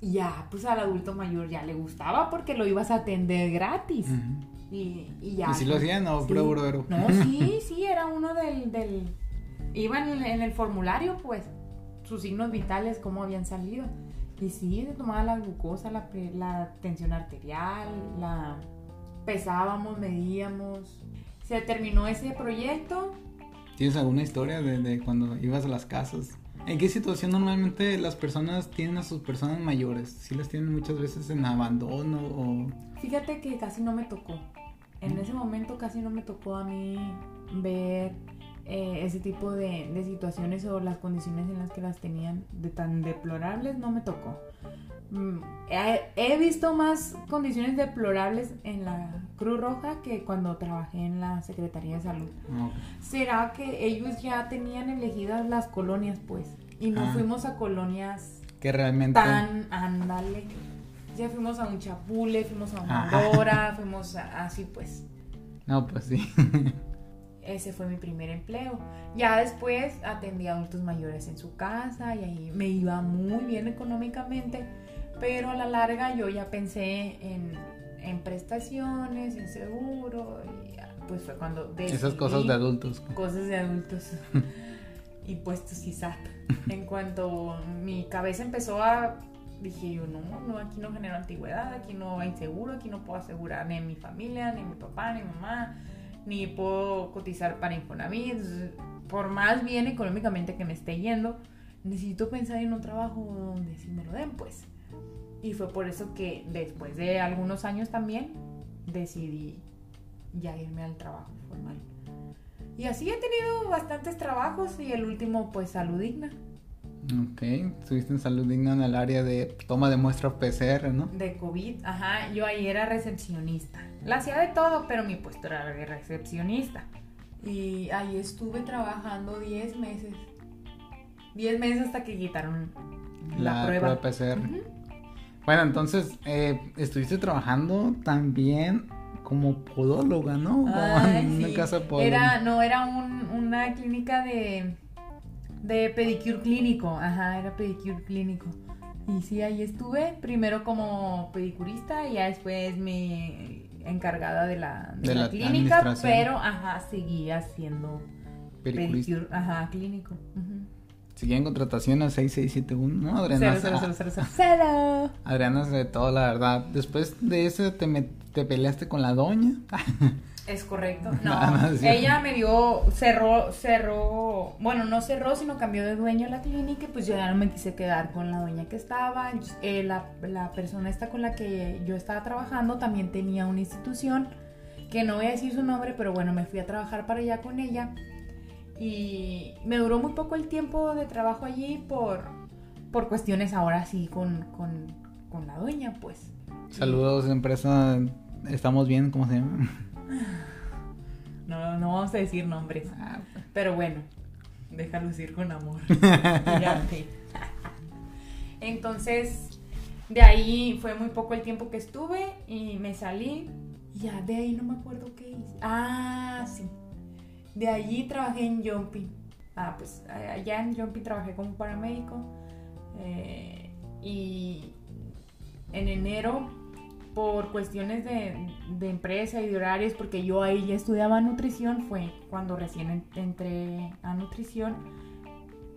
Y ya, pues al adulto mayor ya le gustaba porque lo ibas a atender gratis. Y, y ya. ¿Y si lo hacían o sí. No, sí, sí, era uno del... del... Iba en el, en el formulario, pues, sus signos vitales, cómo habían salido. Y sí, se tomaba la glucosa, la, la tensión arterial, la pesábamos, medíamos. Se terminó ese proyecto. ¿Tienes alguna historia de, de cuando ibas a las casas? ¿En qué situación normalmente las personas tienen a sus personas mayores? ¿Sí las tienen muchas veces en abandono o...? Fíjate que casi no me tocó. En ese momento casi no me tocó a mí ver eh, ese tipo de, de situaciones o las condiciones en las que las tenían de tan deplorables, no me tocó. Mm, he, visto más condiciones deplorables en la Cruz Roja que cuando trabajé en la Secretaría de Salud. no? ¿Será que ellos ya tenían elegidas las colonias, pues? Y no Ah. fuimos a colonias Que realmente... tan, ándale. Ya fuimos a un Chapule, fuimos a una Ajá. Aurora, fuimos a- así pues. No, pues sí. Ese fue mi primer empleo. Ya después atendí a adultos mayores en su casa y ahí me iba muy bien económicamente, pero a la larga yo ya pensé en, en prestaciones, en seguro, y pues fue cuando Esas cosas de adultos. cosas de adultos y puestos ISAT. En cuanto mi cabeza empezó a dije yo, no, no, aquí no genero antigüedad, aquí no hay seguro, aquí no puedo asegurar ni mi familia, ni mi papá, ni mamá, ni puedo cotizar para Infonavit. Por más bien económicamente que me esté yendo, necesito pensar en un trabajo donde sí me lo den, pues. Y fue por eso que después de algunos años también decidí ya irme al trabajo formal. Y así he tenido bastantes trabajos y el último pues salud digna. Ok, estuviste en salud digna en el área de toma de muestra PCR, ¿no? De COVID, ajá, yo ahí era recepcionista. La hacía de todo, pero mi puesto era de recepcionista. Y ahí estuve trabajando 10 meses. 10 meses hasta que quitaron la, prueba. PCR. Bueno, entonces, eh, estuviste trabajando también como podóloga, ¿no? en una casa Era, no, era una clínica de, de pedicure clínico. Ajá, era pedicure clínico. Y sí, ahí estuve, primero como pedicurista y ya después me encargada de la, de, la, clínica, pero ajá, seguía haciendo pedicure, ajá, clínico. Seguía en contratación a 6671, ¿no? Adriana. Cero, cero, cero, cero, cero. Adriana de todo, la verdad. Después de eso te, te peleaste con la doña. Es correcto. No, ella me dio, cerró, cerró, bueno, no cerró, sino cambió de dueño la clínica y pues yo ya no me quise quedar con la dueña que estaba. Eh, la, la, persona esta con la que yo estaba trabajando también tenía una institución, que no voy a decir su nombre, pero bueno, me fui a trabajar para allá con ella. Y me duró muy poco el tiempo de trabajo allí por, por cuestiones ahora sí con, con, con la dueña, pues. Saludos, empresa. ¿Estamos bien? ¿Cómo se llama? No, no vamos a decir nombres. Ah, pues. Pero bueno, déjalo decir con amor. Entonces, de ahí fue muy poco el tiempo que estuve y me salí. Ya de ahí no me acuerdo qué hice. Ah, sí. De allí trabajé en Jumpy. Ah, pues allá en Jumpy trabajé como paramédico. Eh, y en enero por cuestiones de, empresa y de horarios, porque yo ahí ya estudiaba nutrición, fue cuando recién entré a nutrición.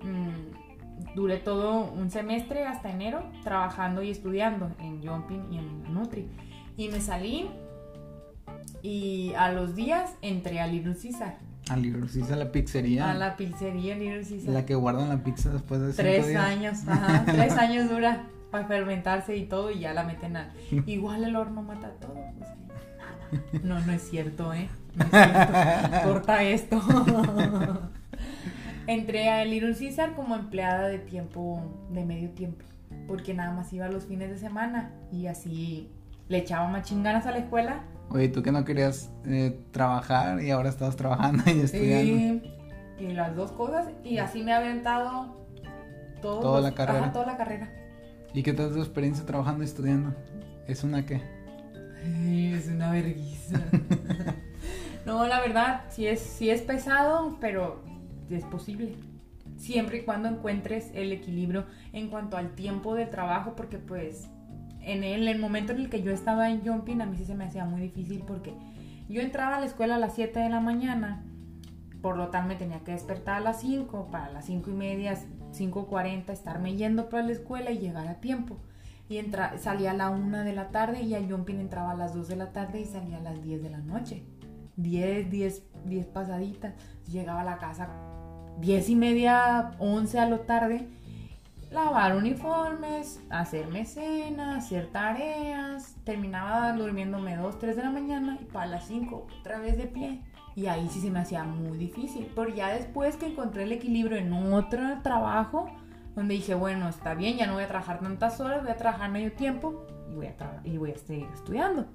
Mm, duré todo un semestre hasta enero trabajando y estudiando en Jumping y en Nutri. Y me salí y a los días entré a Little Caesar. A Little Caesar, la pizzería. A la pizzería Little Caesar. La que guardan la pizza después de Tres años, ajá, tres años dura para fermentarse y todo y ya la meten al... Igual el horno mata todo. no, no es cierto, ¿eh? No es cierto. Corta esto. Entré a Little Caesar como empleada de tiempo, de medio tiempo, porque nada más iba los fines de semana y así le echaba más chinganas a la escuela. Oye, tú que no querías eh, trabajar y ahora estabas trabajando y estudiando. Sí, y las dos cosas, y así me ha aventado todo toda la carrera. toda la carrera. ¿Y qué tal tu experiencia trabajando y estudiando? ¿Es una qué? es una vergüenza. no, la verdad, sí es, sí es pesado, pero es posible. Siempre y cuando encuentres el equilibrio en cuanto al tiempo de trabajo, porque pues en el, el momento en el que yo estaba en Jumping, a mí sí se me hacía muy difícil porque yo entraba a la escuela a las 7 de la mañana, por lo tanto me tenía que despertar a las 5, para las 5 y media 5.40 estarme yendo para la escuela y llegar a tiempo. Y entra, salía a la 1 de la tarde y a Jumping entraba a las 2 de la tarde y salía a las 10 de la noche. 10, 10, 10 pasaditas. Llegaba a la casa 10 y media, 11 a lo tarde. Lavar uniformes, hacerme cena, hacer tareas. Terminaba durmiéndome 2, 3 de la mañana y para las 5 otra vez de pie. Y ahí sí se me hacía muy difícil. Pero ya después que encontré el equilibrio en otro trabajo, donde dije, bueno, está bien, ya no voy a trabajar tantas horas, voy a trabajar medio tiempo y voy a, y voy a seguir estudiando.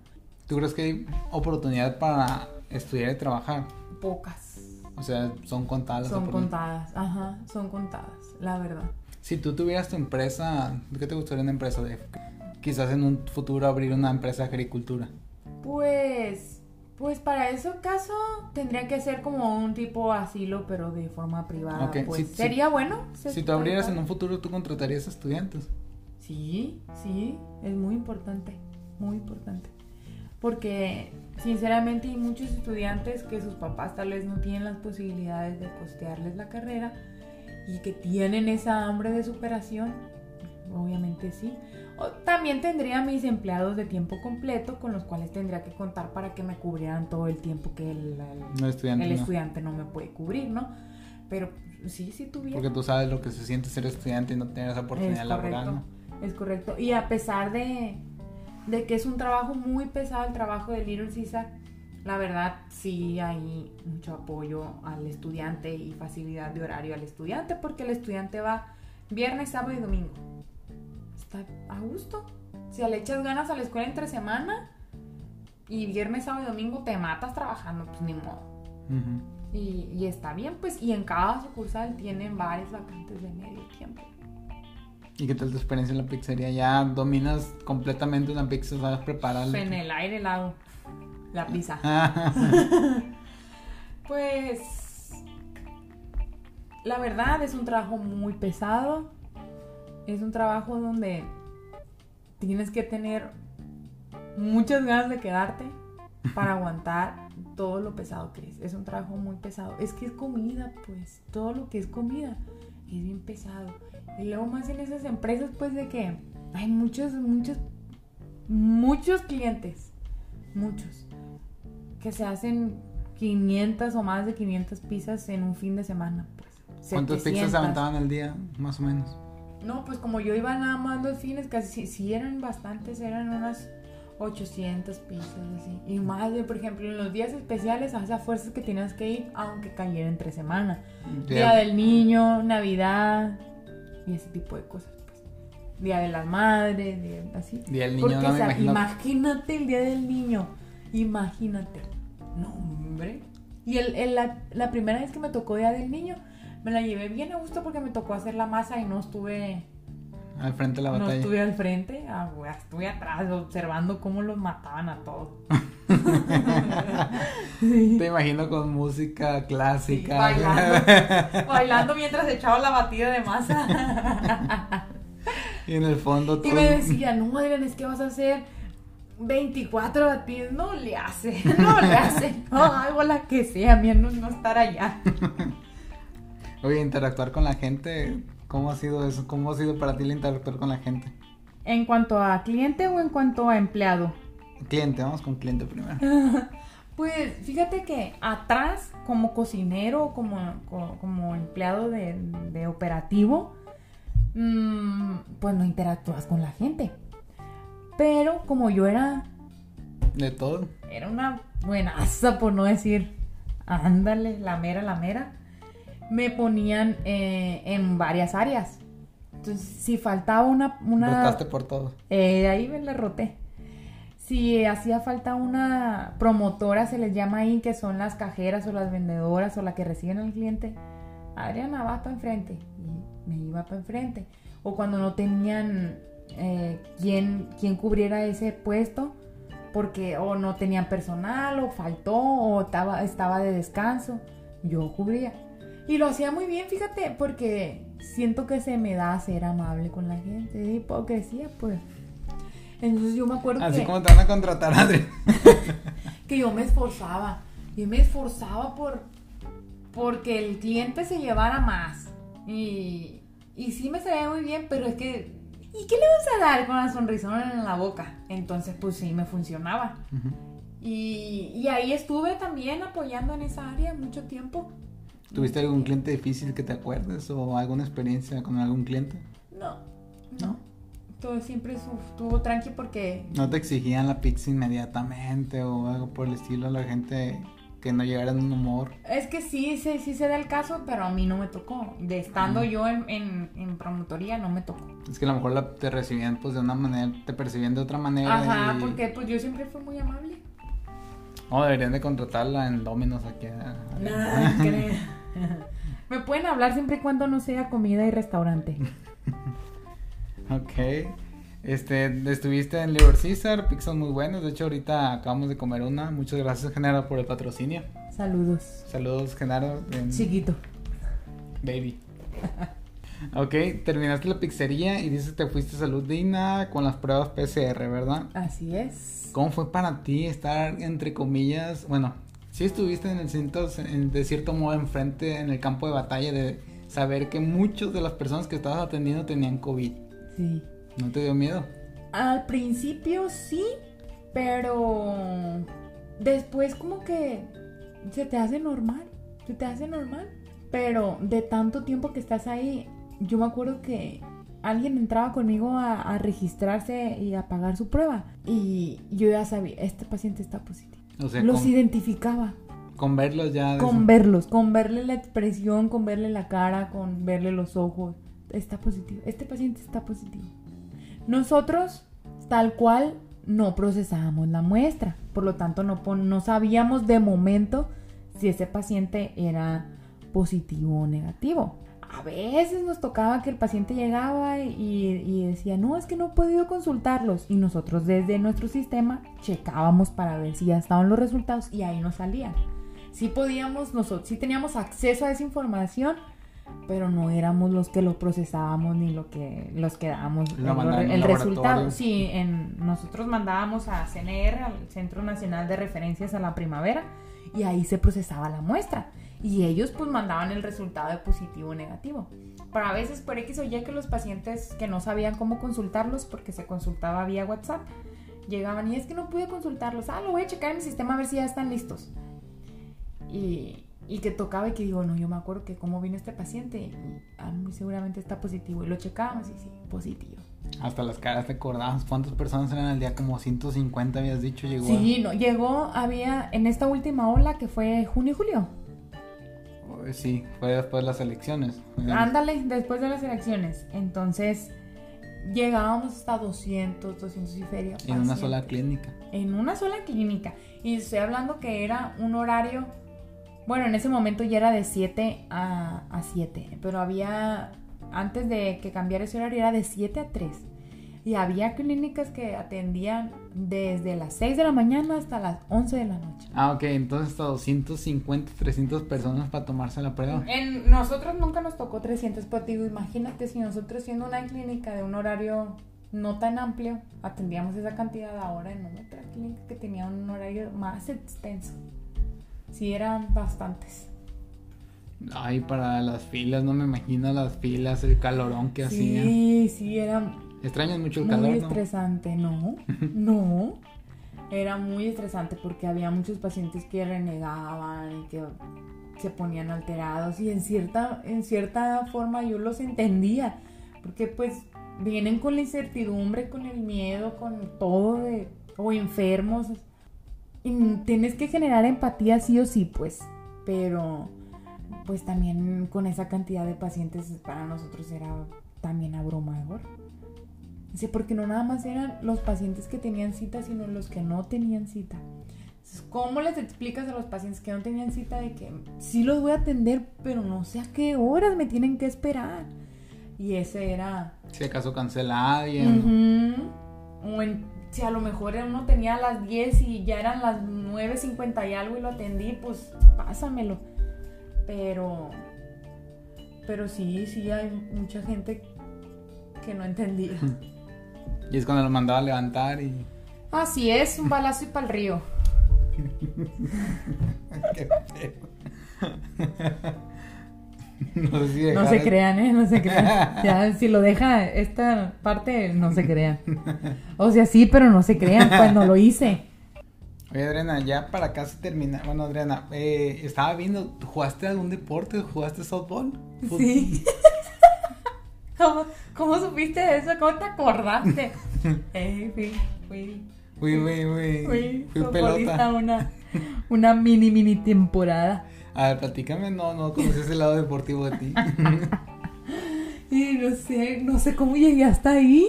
¿Tú crees que hay oportunidad para estudiar y trabajar? Pocas. O sea, son contadas. Son contadas, ajá, son contadas, la verdad. Si tú tuvieras tu empresa, ¿qué te gustaría una empresa de? Quizás en un futuro abrir una empresa de agricultura. Pues pues para ese caso tendría que ser como un tipo asilo, pero de forma privada. Pues, sería bueno. Si tú abrieras en un futuro, ¿tú contratarías a estudiantes? Sí, sí, es muy importante, muy importante. Porque sinceramente hay muchos estudiantes que sus papás tal vez no tienen las posibilidades de costearles la carrera y que tienen esa hambre de superación. Obviamente sí. También tendría mis empleados de tiempo completo con los cuales tendría que contar para que me cubrieran todo el tiempo que el, estudiante, no. me puede cubrir, ¿no? Pero sí, sí tuviera. Porque tú sabes lo que se siente ser estudiante y no tener esa oportunidad laboral. Es correcto. Y a pesar de, de que es un trabajo muy pesado el trabajo de Little Caesar, la verdad sí hay mucho apoyo al estudiante y facilidad de horario al estudiante porque el estudiante va viernes, sábado y domingo a gusto. Si le echas ganas a la escuela entre semana y viernes, sábado y domingo te matas trabajando, pues ni modo. Y, y está bien, pues, y en cada sucursal tienen varias vacantes de medio tiempo. ¿Y qué tal tu experiencia en la pizzería? ¿Ya dominas completamente una pizza? ¿Sabes prepararla? En el aire la hago, la pizza. Pues la verdad es un trabajo muy pesado. Es un trabajo donde tienes que tener muchas ganas de quedarte para aguantar todo lo pesado que es. Es un trabajo muy pesado. Es que es comida, pues. Todo lo que es comida es bien pesado. Y luego más en esas empresas, pues de que hay muchos, muchos, muchos clientes. Muchos. Que se hacen 500 o más de 500 pizzas en un fin de semana, pues. ¿Cuántas pizzas 700. se aventaban al día, más o menos? No, pues como yo iba nada más los fines, casi sí eran bastantes, eran unas 800 pizzas así. Y más de, por ejemplo, en los días especiales, a esas fuerzas que tenías que ir, aunque cayera entre semana. Día del niño, Navidad y ese tipo de cosas, pues. Día de las madres, día- así. Día del niño, Porque, no o me sea, imagino. imagínate el día del niño. Imagínate. No, hombre. Y el, el- la, la primera vez que me tocó día del niño, me la llevé bien a gusto porque me tocó hacer la masa y no estuve, Al frente de la no batalla. estuve al frente, ah, estuve atrás observando cómo los mataban a todos. Te imagino con música Sí, clásica. bailando, bailando mientras echaba la batida de masa. y en el fondo Y todo. me decía, no, Adrián, es que vas a hacer 24 batidas. No le hace, no le hace. No, hago la que sea, menos no estar allá. Oye, interactuar con la gente. ¿Cómo ha sido eso? ¿Cómo ha sido para ti el interactuar con la gente? ¿En cuanto a cliente o en cuanto a empleado? Cliente, vamos con cliente primero. Pues fíjate que atrás, como cocinero, como, co- como empleado de, de operativo, mm, pues no interactúas con la gente. Pero como yo era De todo. era una buenaza, por no decir, ándale, la mera, la mera, me ponían eh, en varias áreas. Entonces, si faltaba una... una Votaste por todo. eh, ahí me la roté. Si hacía falta una promotora, se les llama ahí, que son las cajeras o las vendedoras o la que reciben al cliente. Adriana, vas para enfrente. Y me iba para enfrente. O cuando no tenían eh, quien, quien cubriera ese puesto, porque o no tenían personal, o faltó, o estaba, estaba de descanso, yo cubría. Y lo hacía muy bien, fíjate, porque siento que se me da ser amable con la gente. De hipocresía, pues. Entonces yo me acuerdo Así que, como te van a contratar, Adri. que yo me esforzaba. Yo me esforzaba por porque el cliente se llevara más. Y, y sí me salía muy bien, pero es que. ¿Y qué le vas a dar con la sonrisona en la boca? Entonces, pues sí, me funcionaba. Y, y ahí estuve también apoyando en esa área mucho tiempo. ¿Tuviste algún cliente difícil que te acuerdes o alguna experiencia con algún cliente? No, no. Todo siempre estuvo tranqui porque ¿No te exigían la pizza inmediatamente o algo por el estilo la gente que no llegara en un humor? es que sí, sí, sí se da el caso, pero a mí no me tocó. De estando yo en, en, en promotoría no me tocó. Es que a lo mejor la- te recibían pues de una manera, te percibían de otra manera. Ajá, y- porque pues yo siempre fui muy amable. No, deberían de contratarla en Dominos aquí. Nada. Me pueden hablar siempre y cuando no sea comida y restaurante. Ok. Este, estuviste en Liver Caesar, pizzas muy buenas. De hecho, ahorita acabamos de comer una. Muchas gracias, Genaro, por el patrocinio. Saludos. Saludos, Genaro. en- Chiquito. Baby. Ok, terminaste la pizzería y dices que te fuiste a Salud Digna con las pruebas PCR, ¿verdad? Así es. ¿Cómo fue para ti estar, entre comillas, bueno, sí estuviste en el centro, en- de cierto modo, enfrente, en el campo de batalla de saber que muchos de las personas que estabas atendiendo tenían COVID? Sí. ¿No te dio miedo? Al principio sí, pero después como que se te hace normal, se te hace normal. Pero de tanto tiempo que estás ahí, yo me acuerdo que alguien entraba conmigo a, a registrarse y a pagar su prueba. Y yo ya sabía, este paciente está positivo. O sea, Los con, identificaba con verlos ya... con verlos, con verle la expresión, con verle la cara, con verle los ojos. Está positivo. Este paciente está positivo. Nosotros, tal cual, no procesábamos la muestra. Por lo tanto, no, sabíamos de momento si ese paciente era positivo o negativo. A veces nos tocaba que el paciente llegaba y, y decía, no, es que no he podido consultarlos. Y nosotros desde nuestro sistema checábamos para ver si ya estaban los resultados y ahí nos salían. Sí podíamos, nosotros sí teníamos acceso a esa información, pero no éramos los que lo procesábamos ni lo que los que dábamos Lo el, el resultado. Sí, en, nosotros mandábamos a CNR, al Centro Nacional de Referencias a la Primavera, y ahí se procesaba la muestra. Y ellos pues mandaban el resultado de positivo o negativo. Pero a veces por X o Y que los pacientes que no sabían cómo consultarlos porque se consultaba vía WhatsApp, llegaban y es que no pude consultarlos. Ah, lo voy a checar en mi sistema a ver si ya están listos. Y, y que tocaba y que digo, no, yo me acuerdo que cómo vino este paciente y seguramente está positivo. Y lo checábamos y sí, positivo. Hasta las caras te acordabas cuántas personas eran al día, como 150 habías dicho, llegó. Sí, no, llegó, había en esta última ola que fue junio y julio. Sí, fue después de las elecciones. Ándale, después de las elecciones. Entonces, llegábamos hasta 200, 200 y feria. En una sola clínica. En una sola clínica. Y estoy hablando que era un horario. Bueno, en ese momento ya era de 7 a, a 7. Pero había. Antes de que cambiara ese horario era de 7 a 3. Y había clínicas que atendían desde las 6 de la mañana hasta las 11 de la noche. Ah, ok, entonces hasta 250, 300 personas para tomarse la prueba. En nosotros nunca nos tocó 300, pero digo, imagínate si nosotros siendo una clínica de un horario no tan amplio, atendíamos esa cantidad ahora en otra clínica que tenía un horario más extenso. Sí, eran bastantes. Ay, para las filas, no me imagino las filas, el calorón que hacía. Sí, sí, era Extrañas mucho el muy calor, ¿no? estresante, ¿no? No. Era muy estresante porque había muchos pacientes que renegaban y que se ponían alterados y en cierta, en cierta forma yo los entendía porque pues vienen con la incertidumbre, con el miedo, con todo de, o enfermos tienes que generar empatía sí o sí pues, pero pues también con esa cantidad de pacientes para nosotros era también abrumador. Dice, porque no nada más eran los pacientes que tenían cita, sino los que no tenían cita. Entonces, ¿cómo les explicas a los pacientes que no tenían cita de que sí los voy a atender, pero no sé a qué horas me tienen que esperar? Y ese era... Si acaso cancela a alguien. Ujú. O en- si a lo mejor uno tenía a las 10 y ya eran las 9.50 y algo y lo atendí, pues pásamelo. Pero... Pero sí, sí hay mucha gente que no entendía. Y es cuando lo mandaba a levantar y. Así es, un balazo y para el río. Qué feo. no sé si No dejar se crean, ¿eh? No se crean. Ya, si lo deja esta parte, no se crean. O sea, sí, pero no se crean cuando lo hice. Oye, Adriana, ya para casi terminar. Bueno, Adriana, eh, estaba viendo, ¿tú ¿jugaste algún deporte? ¿Jugaste softball? Sí. ¿Cómo, cómo supiste de eso? ¿Cómo te acordaste? Eh, fui, fui, Fui, fui, fui. fui, Fui pelota. una, una mini, mini temporada. A ver, platícame, no, no conocí ese lado deportivo de ti. Y no sé, no sé cómo llegué hasta ahí.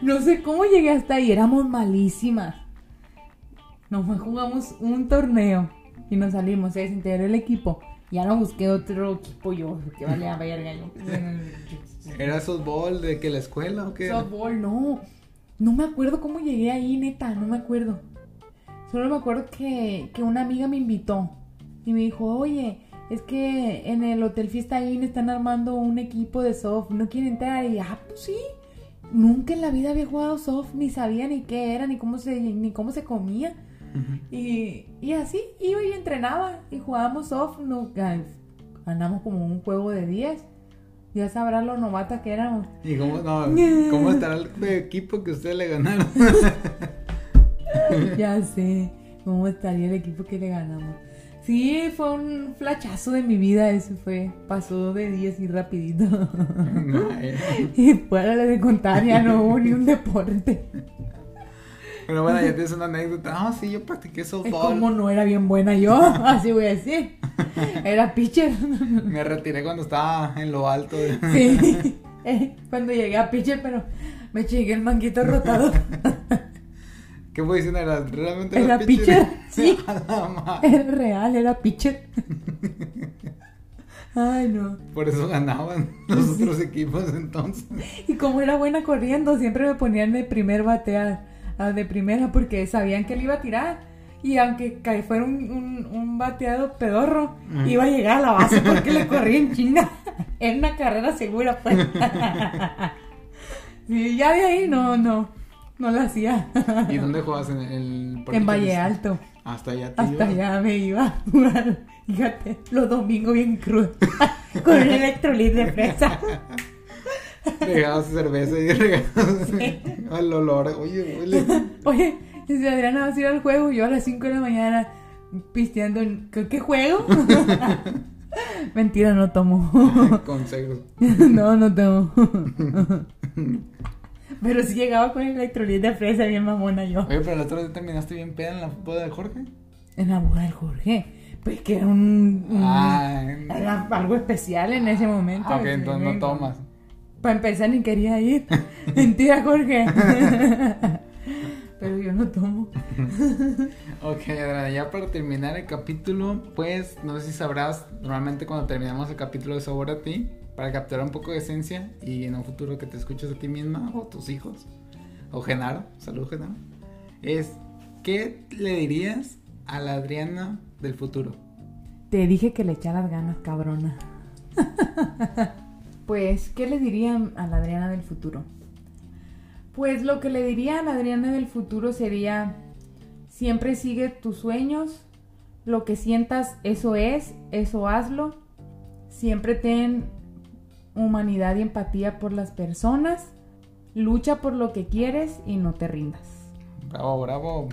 No sé cómo llegué hasta ahí. Éramos malísimas. Nomás jugamos un torneo y nos salimos. Se desintegró el equipo. Ya no busqué otro equipo yo. Que valía verga yo. ¿Era softball de que la escuela o qué? Softball, no. No me acuerdo cómo llegué ahí, neta. No me acuerdo. Solo me acuerdo que, que una amiga me invitó. Y me dijo, oye, es que en el Hotel Fiesta Inn están armando un equipo de soft. ¿No quieren entrar? Y ah, pues sí. Nunca en la vida había jugado soft. Ni sabía ni qué era, ni cómo se, ni cómo se comía. Y, y así iba y entrenaba. Y jugábamos soft. No, gan- ganamos como un juego de 10. Ya sabrás lo novata que éramos. ¿Y cómo, no, cómo estará el equipo que ustedes le ganaron? ya sé cómo estaría el equipo que le ganamos. Sí, fue un flachazo de mi vida, eso fue. Pasó de 10 y rapidito. Y fuera de contar, ya no hubo ni un deporte. Pero bueno, ya tienes una anécdota. Ah, sí, yo practiqué Es softball. como no era bien buena yo, así voy a decir. Era pitcher. Me retiré cuando estaba en lo alto. de- Sí. Eh, Cuando llegué a pitcher, pero me chingué el manguito rotado. ¿Qué posición era? ¿Realmente Era pitcher, sí. A la madre. Era real, era pitcher. Ay, no. Por eso ganaban los Sí. otros equipos entonces. Y como era buena corriendo, siempre me ponían de primer batear, de primera, porque sabían que él iba a tirar. Y aunque fuera un, un, un bateado pedorro, Mm. iba a llegar a la base porque le corría en chinga. Era una carrera segura, pues. Sí, ya de ahí no, no, no la hacía. ¿Y dónde jugabas en el En Valle Alto. Hasta allá te Hasta allá me iba a jugar. Fíjate, los domingos bien crudos. Con un electrolit de fresa. Regalabas cerveza y regalabas al olor. Oye, huele. Oye, si Adriana va a ir al juego, yo a las 5 de la mañana pisteando. en- ¿Qué, qué juego? Mentira, no tomo. Consejos. no, no tomo. Pero sí llegaba con el electrolit de fresa, bien mamona yo. Oye, pero el otro día terminaste bien peda en la boda de Jorge. En la boda del Jorge. Pues que era un. un- Ah, era algo especial en ese momento. ah, ok, entonces no tomas. Para empezar ni quería ir. Mentira, Jorge. Pero yo no tomo. Ok, Adriana, ya para terminar el capítulo, pues no sé si sabrás, normalmente cuando terminamos el capítulo de Sabor a ti, para capturar un poco de esencia y en un futuro que te escuches a ti misma o tus hijos, o Genaro, salud Genaro, es, ¿qué le dirías a la Adriana del futuro? Te dije que le echaras ganas, cabrona. pues, ¿qué le diría a la Adriana del futuro? Pues lo que le diría a la Adriana del futuro sería, siempre sigue tus sueños, lo que sientas, eso es, eso hazlo. Siempre ten humanidad y empatía por las personas, lucha por lo que quieres y no te rindas. Bravo, bravo.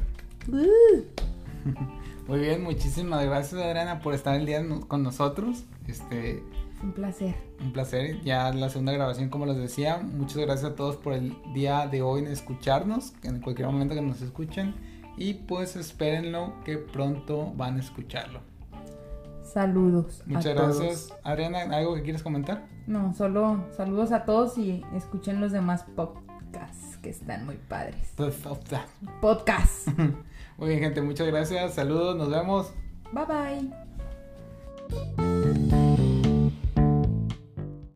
Muy bien, muchísimas gracias Adriana por estar el día con nosotros. Este, Un placer. Un placer, ya la segunda grabación como les decía, muchas gracias a todos por el día de hoy en escucharnos, en cualquier momento que nos escuchen y pues espérenlo que pronto van a escucharlo. Saludos. a Muchas todos. gracias. Adriana, ¿algo que quieres comentar? No, solo saludos a todos y escuchen los demás podcasts que están muy padres. Podcasts. Muy bien gente, muchas gracias, saludos, nos vemos. Bye bye.